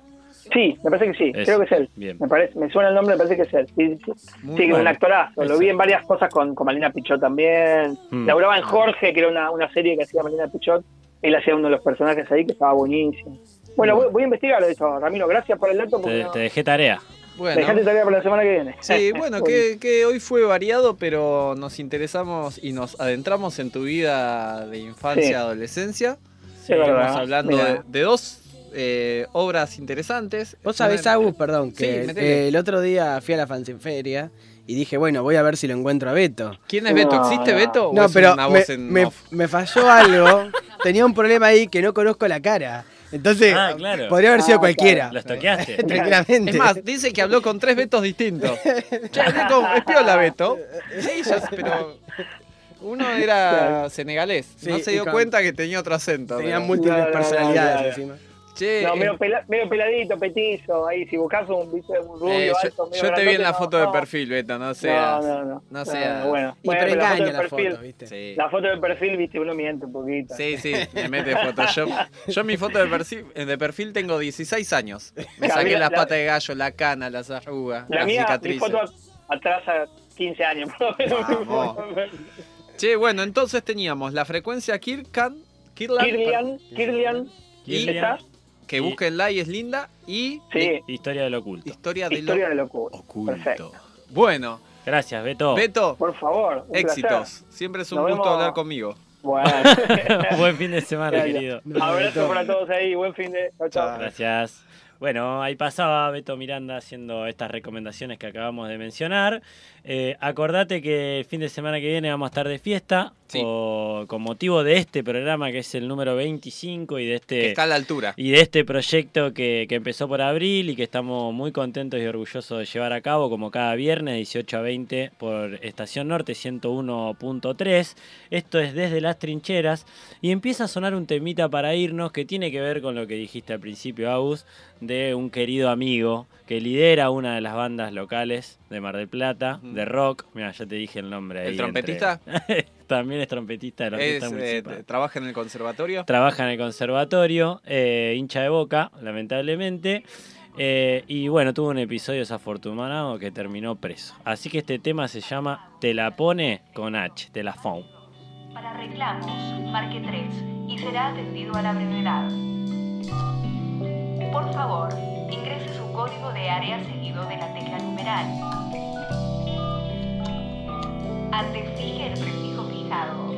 Sí, me parece que sí, Es, creo que es él. bien. Me, parece, me suena el nombre, me parece que es él. Sí, sí, sí. Que es un actorazo. Lo vi en varias cosas con, con Malena Pichot también. Mm. Laburaba en Jorge, que era una, una serie que hacía Malena Pichot. Él hacía uno de los personajes ahí que estaba buenísimo. Bueno, voy, voy a investigar eso, Ramiro. Gracias por el dato. Porque Te, no- te dejé tarea. Bueno. Dejate tarea para la semana que viene. Sí, *laughs* bueno, que, que hoy fue variado, pero nos interesamos y nos adentramos en tu vida de infancia, Sí. adolescencia. Sí, es Estamos hablando de dos eh, obras interesantes. Vos sabés, Agus, perdón, que eh, el otro día fui a la fancinferia y dije, bueno, voy a ver si lo encuentro a Beto. ¿Quién es Beto? ¿Existe Beto? o No, es pero una me, voz en me- me falló algo. *laughs* Tenía un problema ahí que no conozco la cara. Entonces, Ah, claro. podría haber sido Ah, cualquiera. ¿Los toqueaste? *laughs* Tranquilamente. Es más, dice que habló con tres Betos distintos. *laughs* Con- es piola Beto. Sí, ya pero uno era senegalés. Sí, no se dio con- cuenta que tenía otro acento. tenía pero- múltiples personalidades encima. Che, No, eh, medio, pela- medio peladito, petizo. Ahí, si buscas un, un rubio eh, yo- alto, medio yo, te vi en la foto no, de perfil, Beto, no seas. No, no, no. no seas- bueno, Y bueno, la foto de la perfil. foto, ¿viste? Sí. La foto de perfil, viste, uno miente un poquito. Sí, sí, me mete Photoshop. Yo en mi foto de perfil, de perfil tengo 16 años. Me saqué las la- patas de gallo, la cana, las arrugas, La las mía, mi cicatrices. foto a- atrás a 15 años. por lo menos, mi Vamos. foto. Che, bueno, entonces teníamos la frecuencia Kirkan, Kirlan, Kirlian, Kirlian, Kirlian. ¿está? Que búsquenla y es linda, y Sí, Historia del oculto. Historia de historia lo de locura. oculto. Perfecto. Bueno, Gracias, Beto. Beto, Por favor, un éxitos. placer. Siempre es un Nos gusto vemos. hablar conmigo. Bueno. *laughs* Buen fin de semana, Gracias. querido. Abrazo para todos ahí, buen fin de. Chao, chao. Gracias. Bueno, ahí pasaba Beto Miranda haciendo estas recomendaciones que acabamos de mencionar. Eh, acordate que el fin de semana que viene vamos a estar de fiesta Sí. por- con motivo de este programa que es el número 25 y de Que este está a la altura. y de este proyecto que, que empezó por abril y que estamos muy contentos y orgullosos de llevar a cabo como cada viernes 18 a 20 por Estación Norte 101.3. Esto es desde las trincheras y empieza a sonar un temita para irnos que tiene que ver con lo que dijiste al principio, Agus, de un querido amigo que lidera una de las bandas locales de Mar del Plata. De rock. Mira, ya te dije el nombre ahí. ¿El trompetista? entre- *laughs* También es trompetista de la Es, orquesta eh, trabaja en el conservatorio. Trabaja en el conservatorio, eh, hincha de boca, lamentablemente. eh, y bueno, tuvo un episodio desafortunado que terminó preso. Así que este tema se llama Te la pone con H, te la phone. Para reclamos, marque 3 y será atendido a la brevedad. Por favor, ingrese su código de área seguido de la tecla numeral. Ante fije el prefijo fijado.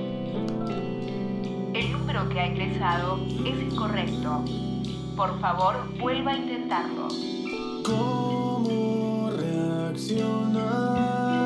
El número que ha ingresado es incorrecto. Por favor, vuelva a intentarlo. ¿Cómo reaccionar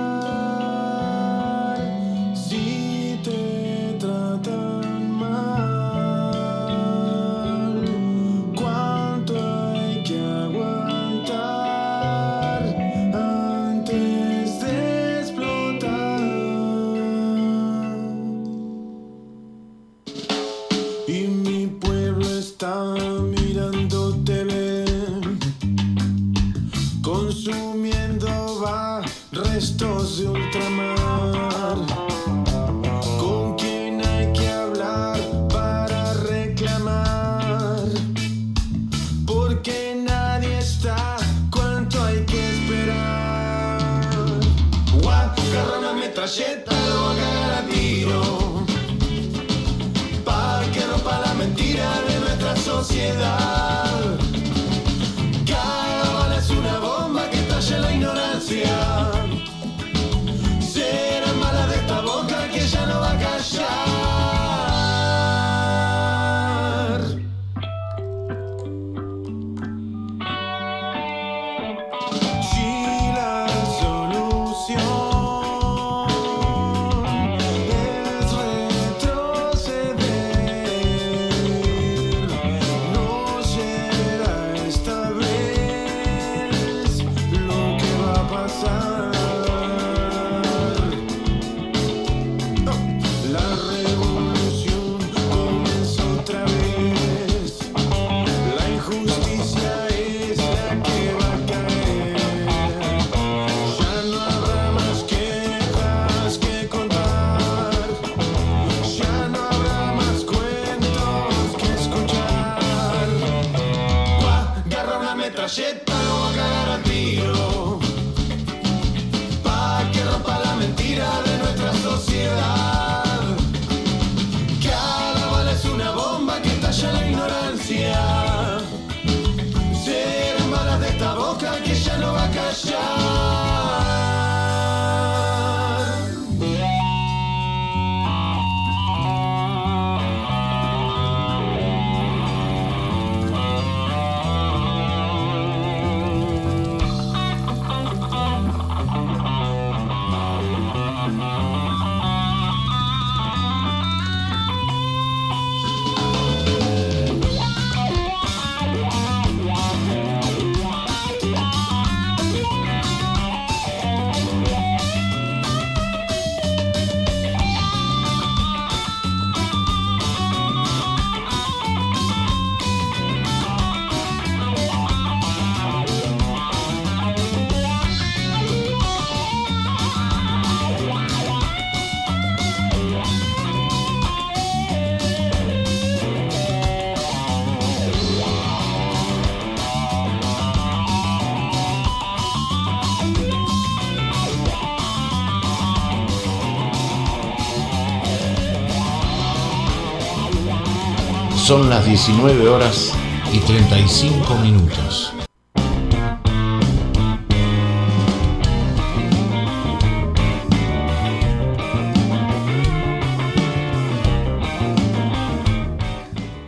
Francia. Las 19 horas y 35 minutos.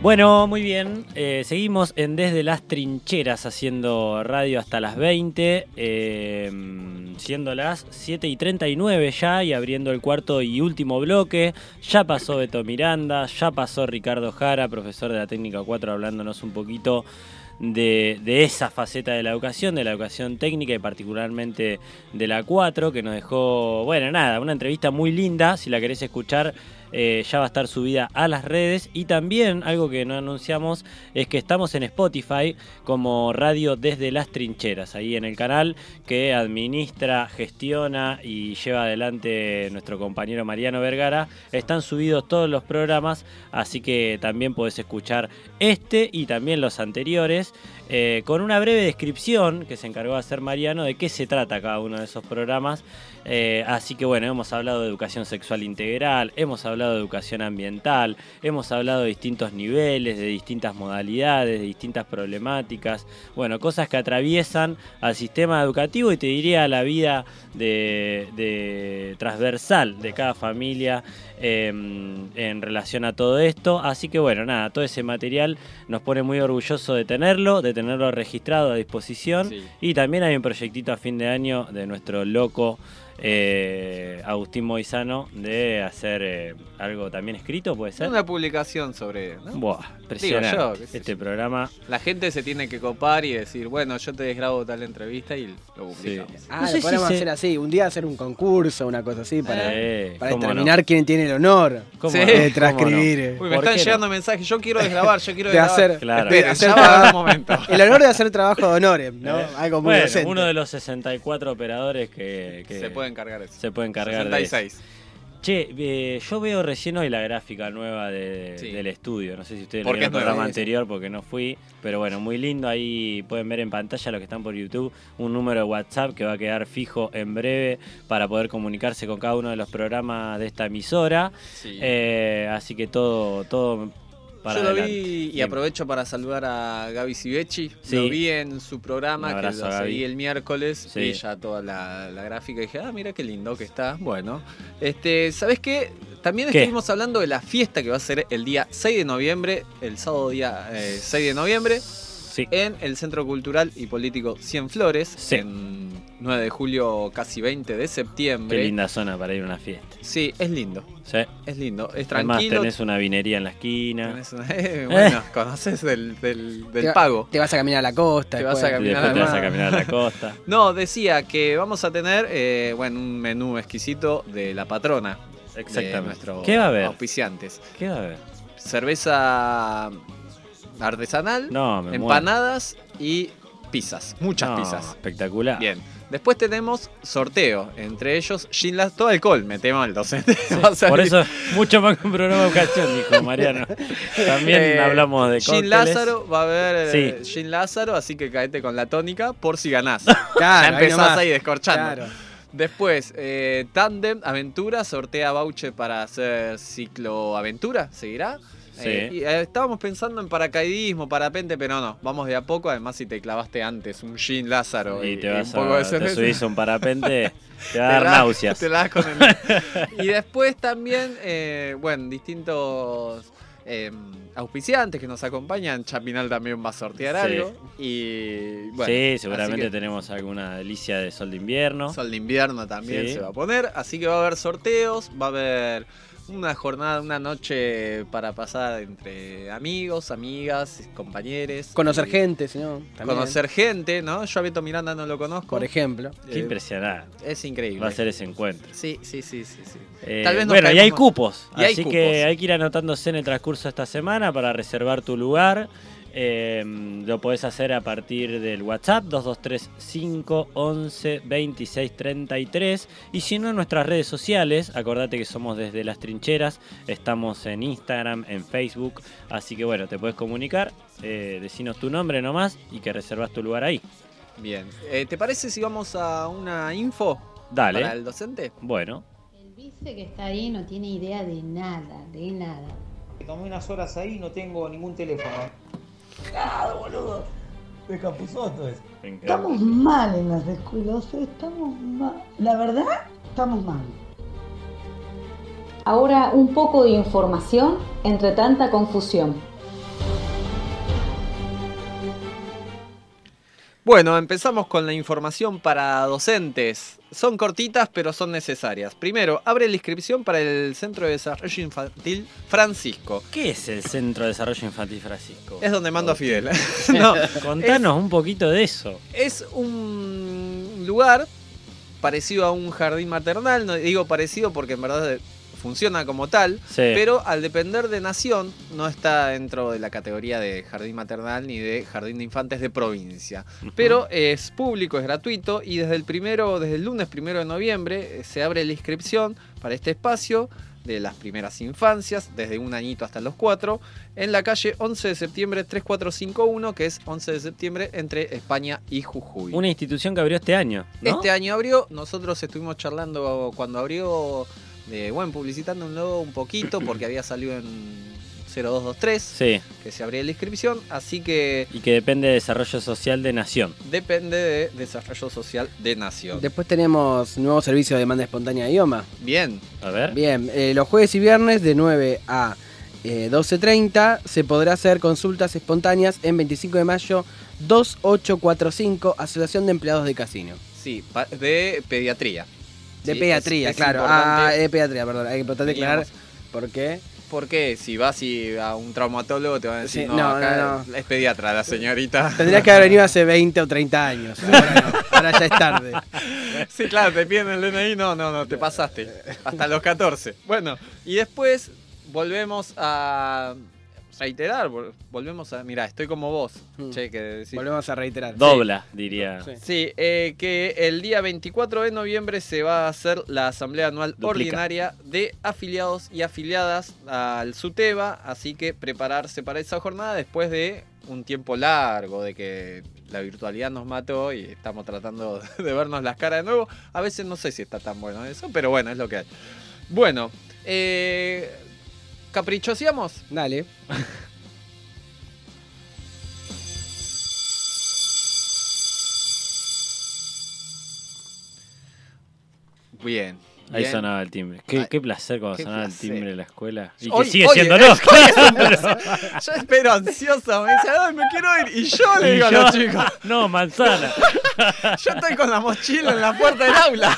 Bueno, muy bien. Eh, seguimos en Desde las Trincheras haciendo radio hasta las 20, eh, siendo las 7 y 39 ya y abriendo el cuarto y último bloque. Ya pasó Beto Miranda, ya pasó Ricardo Jara, profesor de la Técnica 4, hablándonos un poquito de, de esa faceta de la educación, de la educación técnica y particularmente de la 4, que nos dejó, bueno, nada, una entrevista muy linda. Si la querés escuchar, eh, ya va a estar subida a las redes y también algo que no anunciamos es que estamos en Spotify como Radio desde las trincheras, ahí en el canal que administra, gestiona y lleva adelante nuestro compañero Mariano Vergara. Están subidos todos los programas, así que también podés escuchar este y también los anteriores. eh, con una breve descripción que se encargó de hacer Mariano de qué se trata cada uno de esos programas. Eh, así que bueno, hemos hablado de educación sexual integral, hemos hablado de educación ambiental, hemos hablado de distintos niveles, de distintas modalidades, de distintas problemáticas, bueno, cosas que atraviesan al sistema educativo y te diría la vida de transversal de cada familia eh, en relación a todo esto. Así que bueno, nada, todo ese material nos pone muy orgulloso de tenerlo, de tenerlo registrado a disposición. Y también hay un proyectito a fin de año de nuestro loco eh, Agustín Moizano de hacer eh, algo también escrito, puede ser. Una publicación sobre. ¿no? Buah, Digo yo, este programa. La gente se tiene que copar y decir, bueno, yo te desgrabo tal entrevista y lo publicamos. Ah, No sé lo si podemos se- hacer así, un día hacer un concurso, una cosa así, para, Eh, para determinar no. quién tiene el honor ¿Cómo de no? ¿Cómo transcribir. no? Uy, me ¿Por están qué no? llegando mensajes, yo quiero desgrabar, yo quiero de desgrabar. hacer, Claro. de hacer ya va a haber trabajo- un momento. *laughs* el honor de hacer trabajo de honores, ¿no? Eh, Algo muy bueno, uno de los 64 operadores que, que Se pueden cargar eso. se pueden cargar de eso. 66. Che, eh, yo veo recién hoy la gráfica nueva de- Sí. del estudio. No sé si ustedes vieron el programa anterior porque no fui. Pero bueno, muy lindo. Ahí pueden ver en pantalla los que están por YouTube un número de WhatsApp que va a quedar fijo en breve para poder comunicarse con cada uno de los programas de esta emisora. Sí. Eh, así que todo, todo para Yo lo vi y Bien. aprovecho para saludar a Gaby Sibechi. Sí. Lo vi en su programa, que lo seguí el miércoles. Sí. Vi ya toda la, la gráfica y dije, ah, mira qué lindo que está. Bueno, este, ¿sabes qué? También ¿Qué? estuvimos hablando de la fiesta que va a ser el día 6 de noviembre, el sábado día eh, 6 de noviembre, Sí. en el Centro Cultural y Político Cienflores, Sí. en 9 de julio, casi 20 de Qué septiembre. linda zona para ir a una fiesta. Sí, es lindo, Sí. es lindo, es Además tranquilo. tenés una vinería en la esquina. Tenés una- *laughs* eh, bueno, conoces del, del, del Te va- pago. Te vas a caminar a la costa. Te vas a caminar te vas a además. caminar a la costa. *laughs* No, decía que vamos a tener eh, bueno, un menú exquisito de la patrona. De Exactamente. nuestros ¿Qué va a haber? auspiciantes. ¿Qué va a haber? Cerveza artesanal, No, me muero. empanadas y pizzas. Muchas No, pizzas. Espectacular. Bien. Después tenemos sorteo, entre ellos Lázaro, todo alcohol, metemos al docente. *laughs* Va a Por eso, mucho más que un programa de educación, dijo Mariano. *laughs* También Eh, hablamos de cócteles. Lázaro, va a haber eh, Sí. Gin Lázaro, así que caete con la tónica por si ganás. *laughs* Claro, ya ahí empezás nomás. ahí descorchando. Claro. Después, eh, Tandem Aventura sortea voucher para hacer ciclo aventura, ¿seguirá? Sí. Eh, y, eh, estábamos pensando en paracaidismo, parapente, pero no, vamos de a poco. Además, si te clavaste antes un Gin Lázaro y, Y te y un poco a, de te subís un parapente, *laughs* te va a dar náuseas. te la das con el- *laughs* y después también, eh, bueno, distintos eh, auspiciantes que nos acompañan. Chapinal también va a sortear Sí. algo. Y bueno, sí, seguramente que tenemos alguna delicia de sol de invierno. Sol de invierno también Sí. se va a poner. Así que va a haber sorteos, va a haber una jornada, una noche para pasar entre amigos, amigas, compañeros. Conocer Y gente, si no. también. Conocer gente, ¿no? Yo a Beto Miranda no lo conozco. Por ejemplo. Qué Eh, impresionante. Es increíble. Va a ser ese encuentro. Sí, sí, sí, sí. sí. Eh, Tal vez bueno, y hay cupos, Y hay así cupos. que hay que ir anotándose en el transcurso de esta semana para reservar tu lugar. Eh, lo podés hacer a partir del WhatsApp 2235 11 26 33 y si no en nuestras redes sociales, acordate que somos desde las trincheras, estamos en Instagram, en Facebook, así que bueno, te puedes comunicar, eh, decinos tu nombre nomás y que reservas tu lugar ahí. Bien. Eh, ¿Te parece si vamos a una info Dale. para el docente? Bueno, El vice que está ahí no tiene idea de nada, de nada. Tomé unas horas ahí y no tengo ningún teléfono. Claro, boludo. De Capuzoto es. Estamos mal en las escuelas, sea, estamos mal. La verdad, estamos mal. Ahora un poco de información entre tanta confusión. Bueno, empezamos con la información para docentes. Son cortitas, pero son necesarias. Primero, abre la inscripción para el Centro de Desarrollo Infantil Francisco. ¿Qué es el Centro de Desarrollo Infantil Francisco? Es donde mando a Fidel. *laughs* *laughs* no, Contanos un poquito de eso. es un lugar parecido a un jardín maternal. No digo parecido porque en verdad funciona como tal, Sí. pero al depender de nación no está dentro de la categoría de jardín maternal ni de jardín de infantes de provincia. Pero es público, es gratuito y desde el primero, desde el lunes primero de noviembre eh, se abre la inscripción para este espacio de las primeras infancias, desde un añito hasta los cuatro, en la calle 11 de septiembre 3451, que es 11 de septiembre entre España y Jujuy. Una institución que abrió este año, ¿no? Este año abrió, nosotros estuvimos charlando cuando abrió, de, bueno, publicitándolo un poquito porque había salido en 0223, Sí. que se abría la inscripción, así que Y que depende de desarrollo social de nación. depende de Desarrollo Social de Nación. Después tenemos nuevo servicio de demanda espontánea de idioma. Bien. A ver. Bien, eh, los jueves y viernes de 9 a eh, 12.30 se podrá hacer consultas espontáneas en 25 de mayo 2845, Asociación de Empleados de Casino. Sí, de pediatría. De Sí, pediatría, es- es claro. Ah, de pediatría, perdón. Hay que importante aclarar por qué. Porque si vas y a un traumatólogo te van a decir, Sí, no, no, acá no, es pediatra la señorita. *laughs* Tendrías que haber venido hace 20 o 30 años. Ahora, no, ahora ya es tarde. *laughs* Sí, claro, te piden el DNI, no, no, no, te pasaste. Hasta los 14. Bueno, y después volvemos a reiterar, vol- volvemos a... Mirá, estoy como vos. Che, que decís-. Volvemos a reiterar. Dobla, diría. Sí, eh, que el día 24 de noviembre se va a hacer la asamblea anual Duplica. ordinaria de afiliados y afiliadas al SUTEBA, así que prepararse para esa jornada después de un tiempo largo, de que la virtualidad nos mató y estamos tratando *laughs* de vernos las caras de nuevo. A veces no sé si está tan bueno eso, pero bueno, es lo que hay. Bueno, eh, ¿caprichoseamos? Dale. Bien. Ahí bien. sonaba el timbre. Qué, Ay, qué placer cuando qué sonaba placer. el timbre de la escuela. Y Hoy- que sigue hoy- siendo no. es. *laughs* Yo espero ansioso, me dice, "Ay, me quiero ir. Y yo le digo a los chicos, *laughs* No, manzana. *laughs* yo estoy con la mochila en la puerta del aula.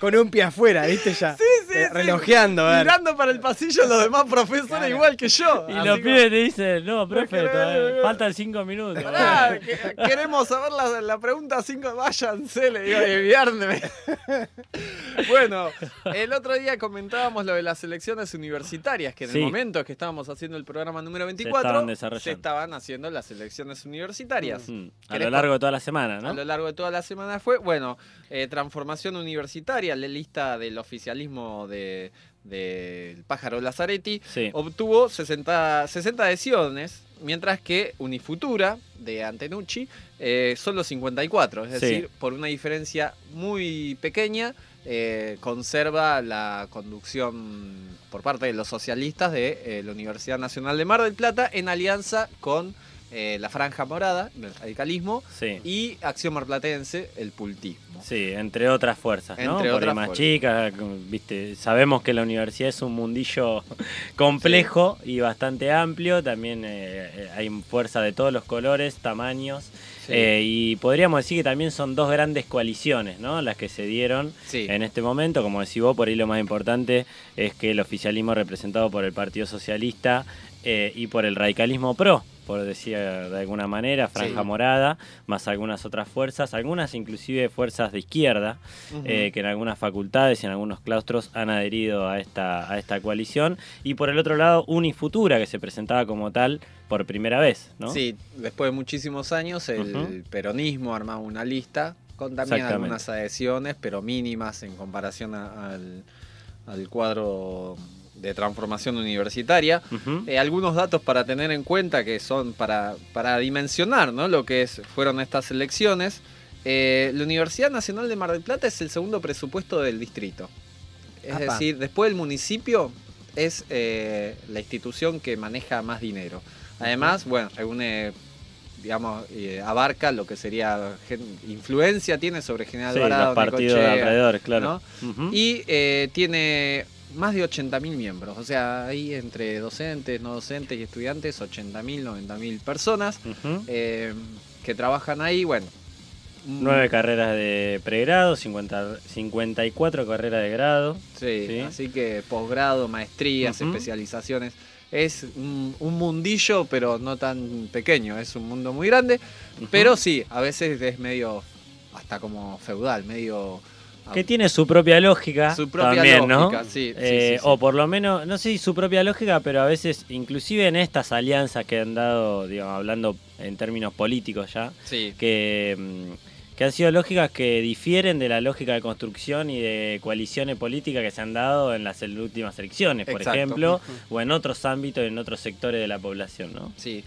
Con un pie afuera, ¿viste ya? Sí, sí, Eh, sí. Relojeando, a ver. Mirando para el pasillo los demás profesores igual que yo. Y los pibes te dicen, no, profe, todavía faltan cinco minutos. "Pará, que- queremos saber la, la pregunta 5. Váyanse, le digo, y viernes. *laughs* bueno, el otro día comentábamos lo de las elecciones universitarias, que en Sí. el momento que estábamos haciendo el programa número estaban 24, desarrollando. se estaban haciendo las elecciones universitarias. Mm, A ¿Querés lo largo de toda la semana, A ¿no? lo largo de toda la semana fue, bueno, eh, transformación universitaria, la lista del oficialismo de del pájaro Lazaretti, Sí. obtuvo 60, 60 adhesiones, mientras que Unifutura de Antenucci eh, solo 54, es Sí. decir, por una diferencia muy pequeña, eh, conserva la conducción por parte de los socialistas de eh, la Universidad Nacional de Mar del Plata en alianza con eh, la Franja Morada, el radicalismo, Sí. y Acción Marplatense, el pultismo. Sí, entre otras fuerzas, ¿no? Entre Por otras más chicas, viste, sabemos que la universidad es un mundillo complejo y bastante amplio, también eh, eh, hay fuerza de todos los colores, tamaños, Sí. eh, y podríamos decir que también son dos grandes coaliciones, ¿no? Las que se dieron Sí. en este momento, como decís vos, por ahí lo más importante es que el oficialismo representado por el Partido Socialista eh, y por el radicalismo pro, por decir de alguna manera, Franja Sí. Morada, más algunas otras fuerzas, algunas inclusive fuerzas de izquierda, eh, que en algunas facultades y en algunos claustros han adherido a esta, a esta coalición. Y por el otro lado, Unifutura, que se presentaba como tal por primera vez, ¿no? Sí, después de muchísimos años el peronismo armaba una lista con también algunas adhesiones, pero mínimas en comparación a- al, al cuadro de transformación universitaria. Eh, algunos datos para tener en cuenta que son para, para dimensionar ¿no? lo que es, fueron estas elecciones. Eh, la Universidad Nacional de Mar del Plata es el segundo presupuesto del distrito. Es Apa. decir, después del municipio es eh, la institución que maneja más dinero. Además, bueno, reúne, digamos, eh, abarca lo que sería influencia tiene sobre General Sí, Alvarado, los partidos de alrededor, claro. ¿no? Y tiene más de 80.000 miembros, o sea, ahí entre docentes, no docentes y estudiantes, 80.000, 90.000 personas Ujú. eh, que trabajan ahí, bueno. Nueve carreras de pregrado, 50, 54 carreras de grado. Sí, Sí. así que posgrado, maestrías, especializaciones. Es un, un mundillo, pero no tan pequeño, es un mundo muy grande. Pero sí, a veces es medio, hasta como feudal, medio... Que tiene su propia lógica. Su propia también, lógica, ¿no? sí, Eh, sí, sí. O por lo menos, no sé si su propia lógica, pero a veces, inclusive en estas alianzas que han dado, digamos, hablando en términos políticos ya, que, mm, que han sido lógicas que difieren de la lógica de construcción y de coaliciones políticas que se han dado en las últimas elecciones, por Exacto. ejemplo, o en otros ámbitos, en otros sectores de la población, ¿no? Sí.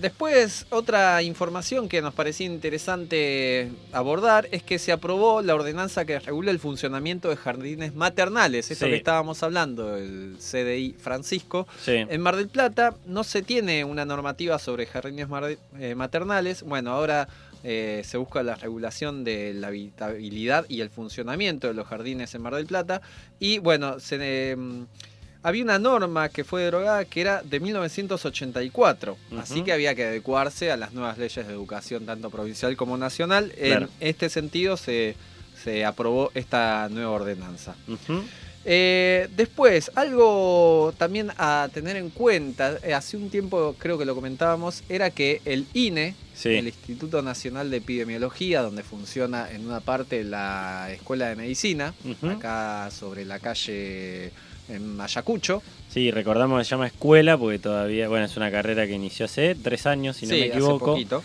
Después, otra información que nos parecía interesante abordar es que se aprobó la ordenanza que regula el funcionamiento de jardines maternales. Esto Sí. que estábamos hablando, el CDI Francisco. Sí. En Mar del Plata no se tiene una normativa sobre jardines eh, maternales. Bueno, ahora eh, se busca la regulación de la habitabilidad y el funcionamiento de los jardines en Mar del Plata. Y bueno, se, eh, había una norma que fue derogada que era de 1984, así que había que adecuarse a las nuevas leyes de educación, tanto provincial como nacional. Claro. En este sentido se, se aprobó esta nueva ordenanza. Eh, después, algo también a tener en cuenta, eh, hace un tiempo creo que lo comentábamos, era que el INE, Sí. el Instituto Nacional de Epidemiología, donde funciona en una parte la Escuela de Medicina, acá sobre la calle en Ayacucho. Sí, recordamos que se llama escuela porque todavía, bueno, es una carrera que inició hace tres años, si no Sí, me hace equivoco. poquito.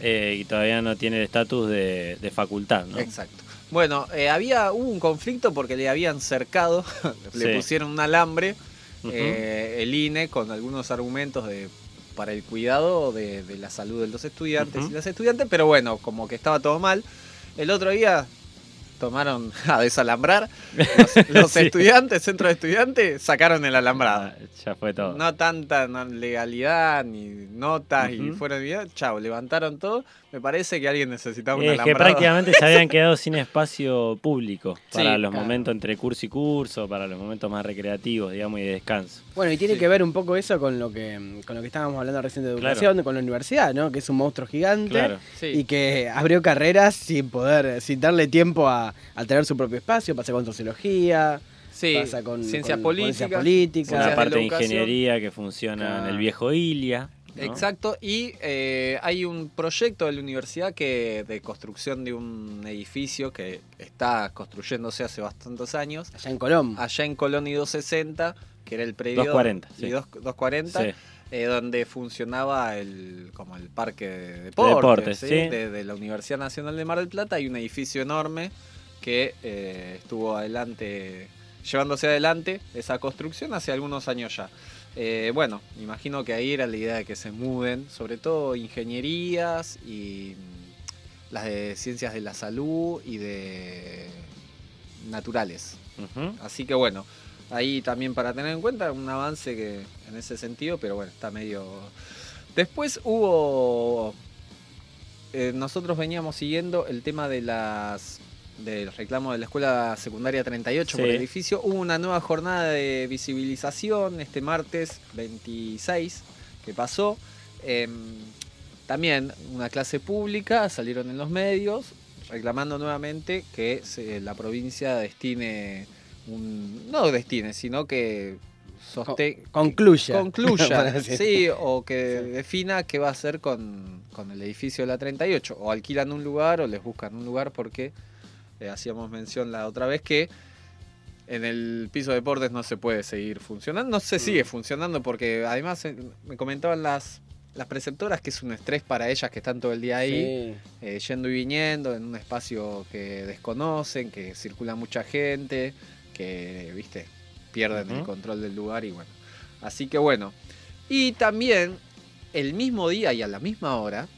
eh, y todavía no tiene el estatus de, de facultad, ¿no? Exacto. Bueno, eh, había hubo un conflicto porque le habían cercado, *laughs* le Sí. pusieron un alambre, eh, el INE con algunos argumentos de para el cuidado de, de la salud de los estudiantes y las estudiantes, pero bueno, como que estaba todo mal. El otro día tomaron *laughs* a desalambrar *laughs* los, los Sí. estudiantes, centro de estudiantes, sacaron el alambrado. Ya fue todo. No tanta legalidad ni notas y Ujú. fueron bien, chao, levantaron todo. Me parece que alguien necesitaba un es que alambrado. prácticamente se habían *laughs* quedado sin espacio público para Sí, los claro. momentos entre curso y curso, para los momentos más recreativos, digamos, y de descanso. Bueno, y tiene Sí. que ver un poco eso con lo que con lo que estábamos hablando recién de educación, con la universidad, ¿no? Que es un monstruo gigante Claro. Sí. y que abrió carreras sin poder, sin darle tiempo a, a tener su propio espacio. Pasa con sociología, Sí, pasa con ciencias con políticas, Una de parte de ingeniería que funciona en el viejo Ilia. ¿no? Exacto, y eh, hay un proyecto de la universidad que de construcción de un edificio que está construyéndose hace bastantes años, Allá en Colón. allá en Colón y 260, que era el predio 240, y sí. dos- 240, Sí. eh, donde funcionaba el como el parque de deportes, deportes, ¿sí? sí. de, de la Universidad Nacional de Mar del Plata, hay un edificio enorme que eh, estuvo adelante, llevándose adelante esa construcción hace algunos años ya. Eh, bueno, imagino que ahí era la idea de que se muden, sobre todo ingenierías y mm, las de ciencias de la salud y de naturales. Así que bueno, ahí también para tener en cuenta un avance que en ese sentido, pero bueno, está medio... Después hubo... eh, nosotros veníamos siguiendo el tema de las del reclamo de la escuela secundaria 38 por el edificio. Hubo una nueva jornada de visibilización este martes 26 que pasó. Em, también una clase pública, salieron en los medios reclamando nuevamente que se- la provincia destine un... No destine, sino que soste- Concluya. concluya, *laughs* sí, o que defina qué va a hacer con, con el edificio de la 38. O alquilan un lugar o les buscan un lugar porque eh, hacíamos mención la otra vez que en el piso de deportes no se puede seguir funcionando. No se sigue funcionando porque además eh, me comentaban las, las preceptoras que es un estrés para ellas que están todo el día ahí, eh, yendo y viniendo en un espacio que desconocen, que circula mucha gente, que, viste, pierden el control del lugar y bueno. Así que bueno. Y también el mismo día y a la misma hora,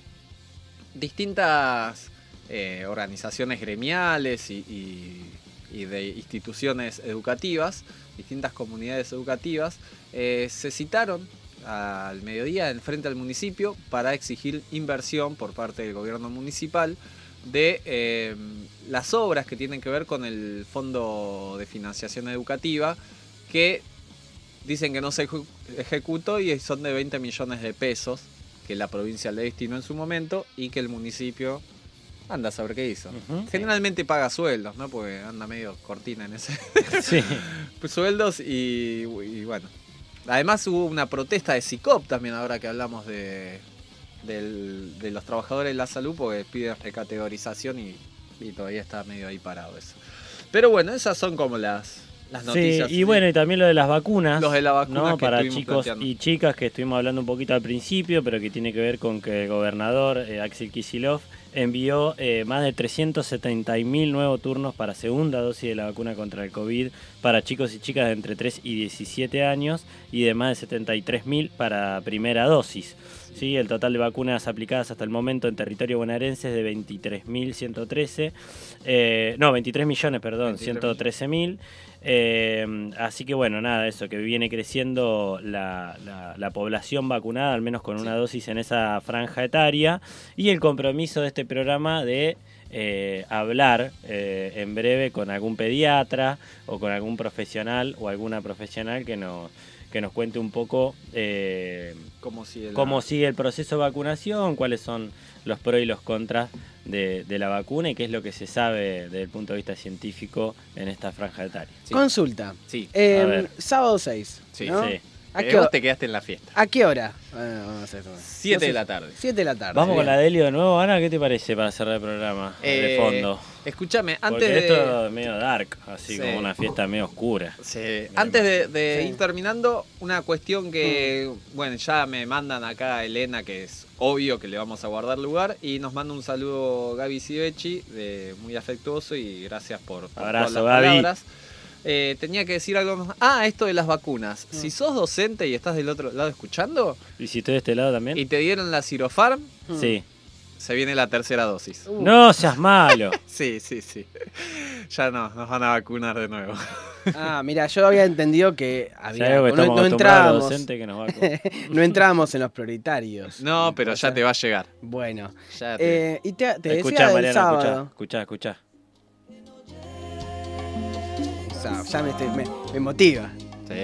distintas eh, organizaciones gremiales y, y y de instituciones educativas, distintas comunidades educativas, eh, se citaron al mediodía en frente al municipio para exigir inversión por parte del gobierno municipal de eh, las obras que tienen que ver con el Fondo de Financiación Educativa, que dicen que no se ejecutó y son de 20 millones de pesos que la provincia le destinó en su momento y que el municipio anda a saber qué hizo. Generalmente paga sueldos, ¿no? Porque anda medio cortina en ese. *laughs* Sí. *laughs* Pues sueldos y, y bueno. Además hubo una protesta de SICOP también ahora que hablamos de, del- de los trabajadores de la salud porque piden recategorización y, y todavía está medio ahí parado eso. Pero bueno, esas son como las, las noticias. Sí, y bueno, y también lo de las vacunas. Los de la vacuna ¿no? Para chicos planteando. y chicas que estuvimos hablando un poquito al principio, pero que tiene que ver con que el gobernador eh, Axel Kisilov envió eh, más de 370.000 nuevos turnos para segunda dosis de la vacuna contra el COVID para chicos y chicas de entre 3 y 17 años y de más de 73.000 para primera dosis. Sí, el total de vacunas aplicadas hasta el momento en territorio bonaerense es de 23.113, eh, no, 23 millones, perdón, 113.000. Eh, así que bueno, nada, eso, que viene creciendo la, la- la población vacunada, al menos con una dosis en esa franja etaria, y el compromiso de este programa de eh, hablar eh, en breve con algún pediatra o con algún profesional o alguna profesional que nos, que nos cuente un poco eh, Cómo sigue la- cómo sigue el proceso de vacunación, cuáles son los pros y los contras de, de la vacuna y qué es lo que se sabe desde el punto de vista científico en esta franja etaria. Consulta. Sí. Eh, sábado 6. Sí. ¿no? Sí. ¿A, Eh, qué, vos ho- te quedaste en la fiesta. a qué hora? Bueno, vamos a hacer. Siete de No sé. la tarde. 7 de la tarde. Vamos con la Delio de nuevo, Ana, ¿qué te parece para cerrar el programa de Eh, fondo? Escúchame, Porque antes de... esto es medio dark, así Sí. como una fiesta medio oscura. Sí, Antes de, de Sí. ir terminando, una cuestión que, bueno, ya me mandan acá a Elena, que es obvio que le vamos a guardar lugar, y nos manda un saludo Gaby Sivechi, de, muy afectuoso, y gracias por, por Abrazo, todas las Gaby. palabras. Eh, tenía que decir algo más. Ah, esto de las vacunas. Si sos docente y estás del otro lado escuchando, ¿Y si estoy de este lado también? y te dieron la Sirofarm, Sí. se viene la tercera dosis. Uh. No seas malo. *laughs* Sí, sí, sí. *laughs* Ya no, nos van a vacunar de nuevo. Ah, mira, yo había entendido que había, que no, docentes que nos *laughs* no entrábamos en los prioritarios. No, pero ya te va a llegar. Bueno. Ya te- Eh, y te, te decía Escuchá, del Mariana, sábado. escuchá, escuchá, escuchá. Sa- Ya me, estoy- me- me motiva. Sí.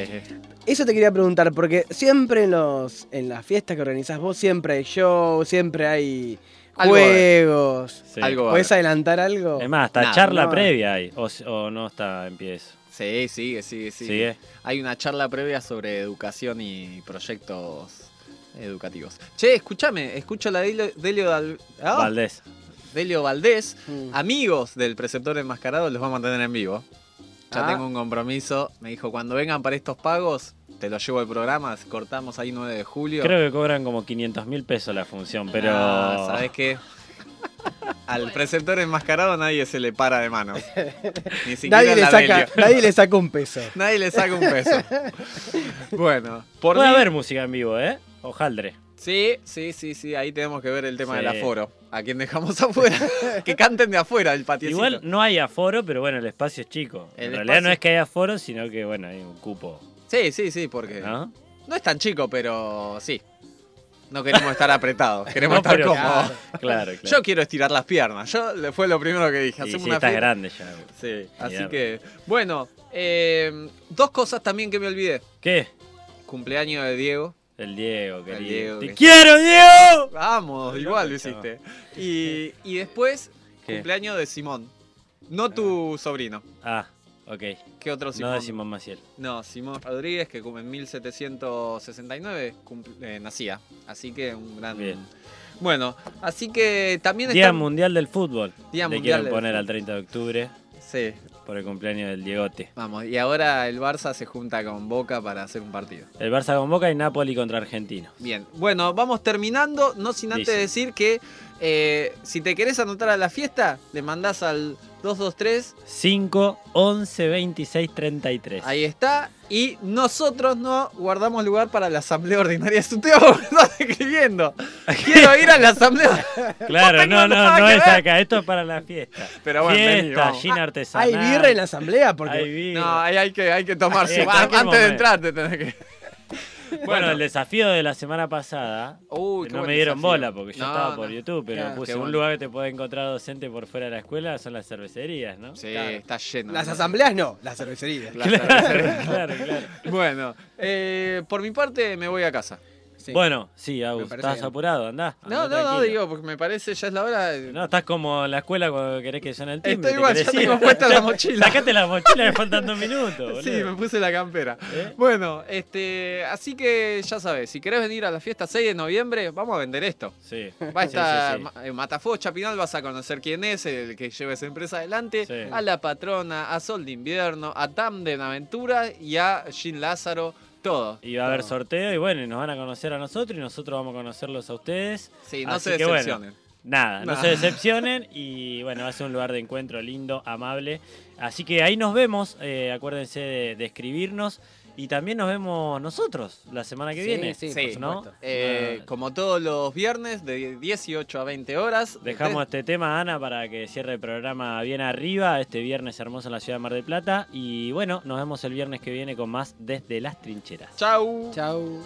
Eso te quería preguntar, porque siempre en los en las fiestas que organizás vos, siempre hay show, siempre hay Algo juegos. Sí. Algo ¿Puedes adelantar algo? Es más, hasta charla no. previa hay, o, o no está en pie eso. Sí, sigue, sigue, sigue. Sigue. Hay una charla previa sobre educación y proyectos educativos. Che, escúchame, escucho la Delio, Delio, Dal- ah, Valdés. Delio Valdés, Mm. amigos del preceptor enmascarado, los vamos a tener en vivo. Ya Ah. tengo un compromiso. Me dijo, cuando vengan para estos pagos, te los llevo al programa. Cortamos ahí 9 de julio. Creo que cobran como 500 mil pesos la función, pero... Ah, ¿Sabes qué? *laughs* Al preceptor enmascarado nadie se le para de manos. *laughs* Ni siquiera Nadie le, saca, nadie le saca un peso. Nadie le saca un peso. *laughs* Bueno, por Puede mí- haber música en vivo, ¿eh? Ojaldre. Sí, sí, sí, sí, ahí tenemos que ver el tema Sí. del aforo. A quien dejamos *laughs* afuera. que canten de afuera del patiecito. Igual no hay aforo, pero bueno, el espacio es chico. El en realidad espacio- no es que haya aforo, sino que bueno, hay un cupo. Sí, sí, sí, porque ¿No? no es tan chico, pero sí. No queremos estar apretados, queremos *laughs* No, estar pero- cómodos. Claro, *laughs* claro. Yo quiero estirar las piernas. Yo fue lo primero que dije. Hacemos sí, una estás fiesta. grande ya. Sí, así que bueno, eh, dos cosas también que me olvidé. ¿Qué? Cumpleaños de Diego. El Diego, El querido. Diego, ¡Te que- quiero, Diego! Vamos, igual lo hiciste. Y, y después, ¿Qué? cumpleaños de Simón. No tu sobrino. Ah, ok. ¿Qué otro Simón? No de Simón Maciel. No, Simón Rodríguez, que en 1769 cumple- eh, nacía. Así que un gran. Bien. Bueno, así que también Día está. Mundial del Fútbol. Día Le Mundial quieren del poner Fútbol. al 30 de octubre Sí, por el cumpleaños del Diegote. vamos. Y ahora el Barça se junta con Boca para hacer un partido. El Barça con Boca y Napoli contra Argentino. Bien, bueno, vamos terminando. No sin antes Dice. decir que eh, si te querés anotar a la fiesta, le mandás al 223 5, 11, 26, 33. Ahí está. Y nosotros no guardamos lugar para la asamblea ordinaria. Es un tema que me estás escribiendo. *laughs* Quiero ir a la asamblea. Claro, no, no, no es acá. Esto es para la fiesta. Pero bueno, fiesta, gin Hay birra en la asamblea porque Hay. No, ahí hay que, hay que tomarse. Ah, antes de entrar te tenés que. Bueno, el desafío de la semana pasada, Uy, no me dieron desafío. bola porque yo No, estaba no. por YouTube, pero Claro. puse un bueno. lugar que te puede encontrar docente por fuera de la escuela son las cervecerías, ¿no? Sí, Claro. está lleno. las asambleas no, las cervecerías. La cervecería. *laughs* claro, claro. Bueno, eh, por mi parte me voy a casa. Sí. Bueno, sí, Agus, estás bien. apurado, andá. No, no, no, digo, porque me parece ya es la hora. de- No, estás como en la escuela cuando querés que suene el timbre. Estoy igual, ya tengo puesta la mochila. Sacate la mochila, me faltan dos minutos, *laughs* boludo. Sí, me puse la campera. ¿Eh? Bueno, este, así que ya sabes, si querés venir a la fiesta 6 de noviembre, vamos a vender esto. Sí. Va a estar sí, sí. Eh, Matafuegos Chapinal, vas a conocer quién es, el que lleva esa empresa adelante. Sí. A La Patrona, a Sol de Invierno, a Tam de Aventura y a Jean Lázaro, todo. Y va a haber Todo. sorteo y bueno, nos van a conocer a nosotros y nosotros vamos a conocerlos a ustedes. Sí, no Así se que bueno, decepcionen. Nada, no se decepcionen y bueno, va a ser un lugar de encuentro lindo, amable. Así que ahí nos vemos, eh, acuérdense de, de escribirnos y también nos vemos nosotros la semana que Sí, viene. sí, Sí, ¿no? Eh, como todos los viernes, de 18 a 20 horas. Dejamos este tema, Ana, para que cierre el programa bien arriba, este viernes hermoso en la ciudad de Mar del Plata. Y bueno, nos vemos el viernes que viene con más desde las trincheras. Chau. Chau.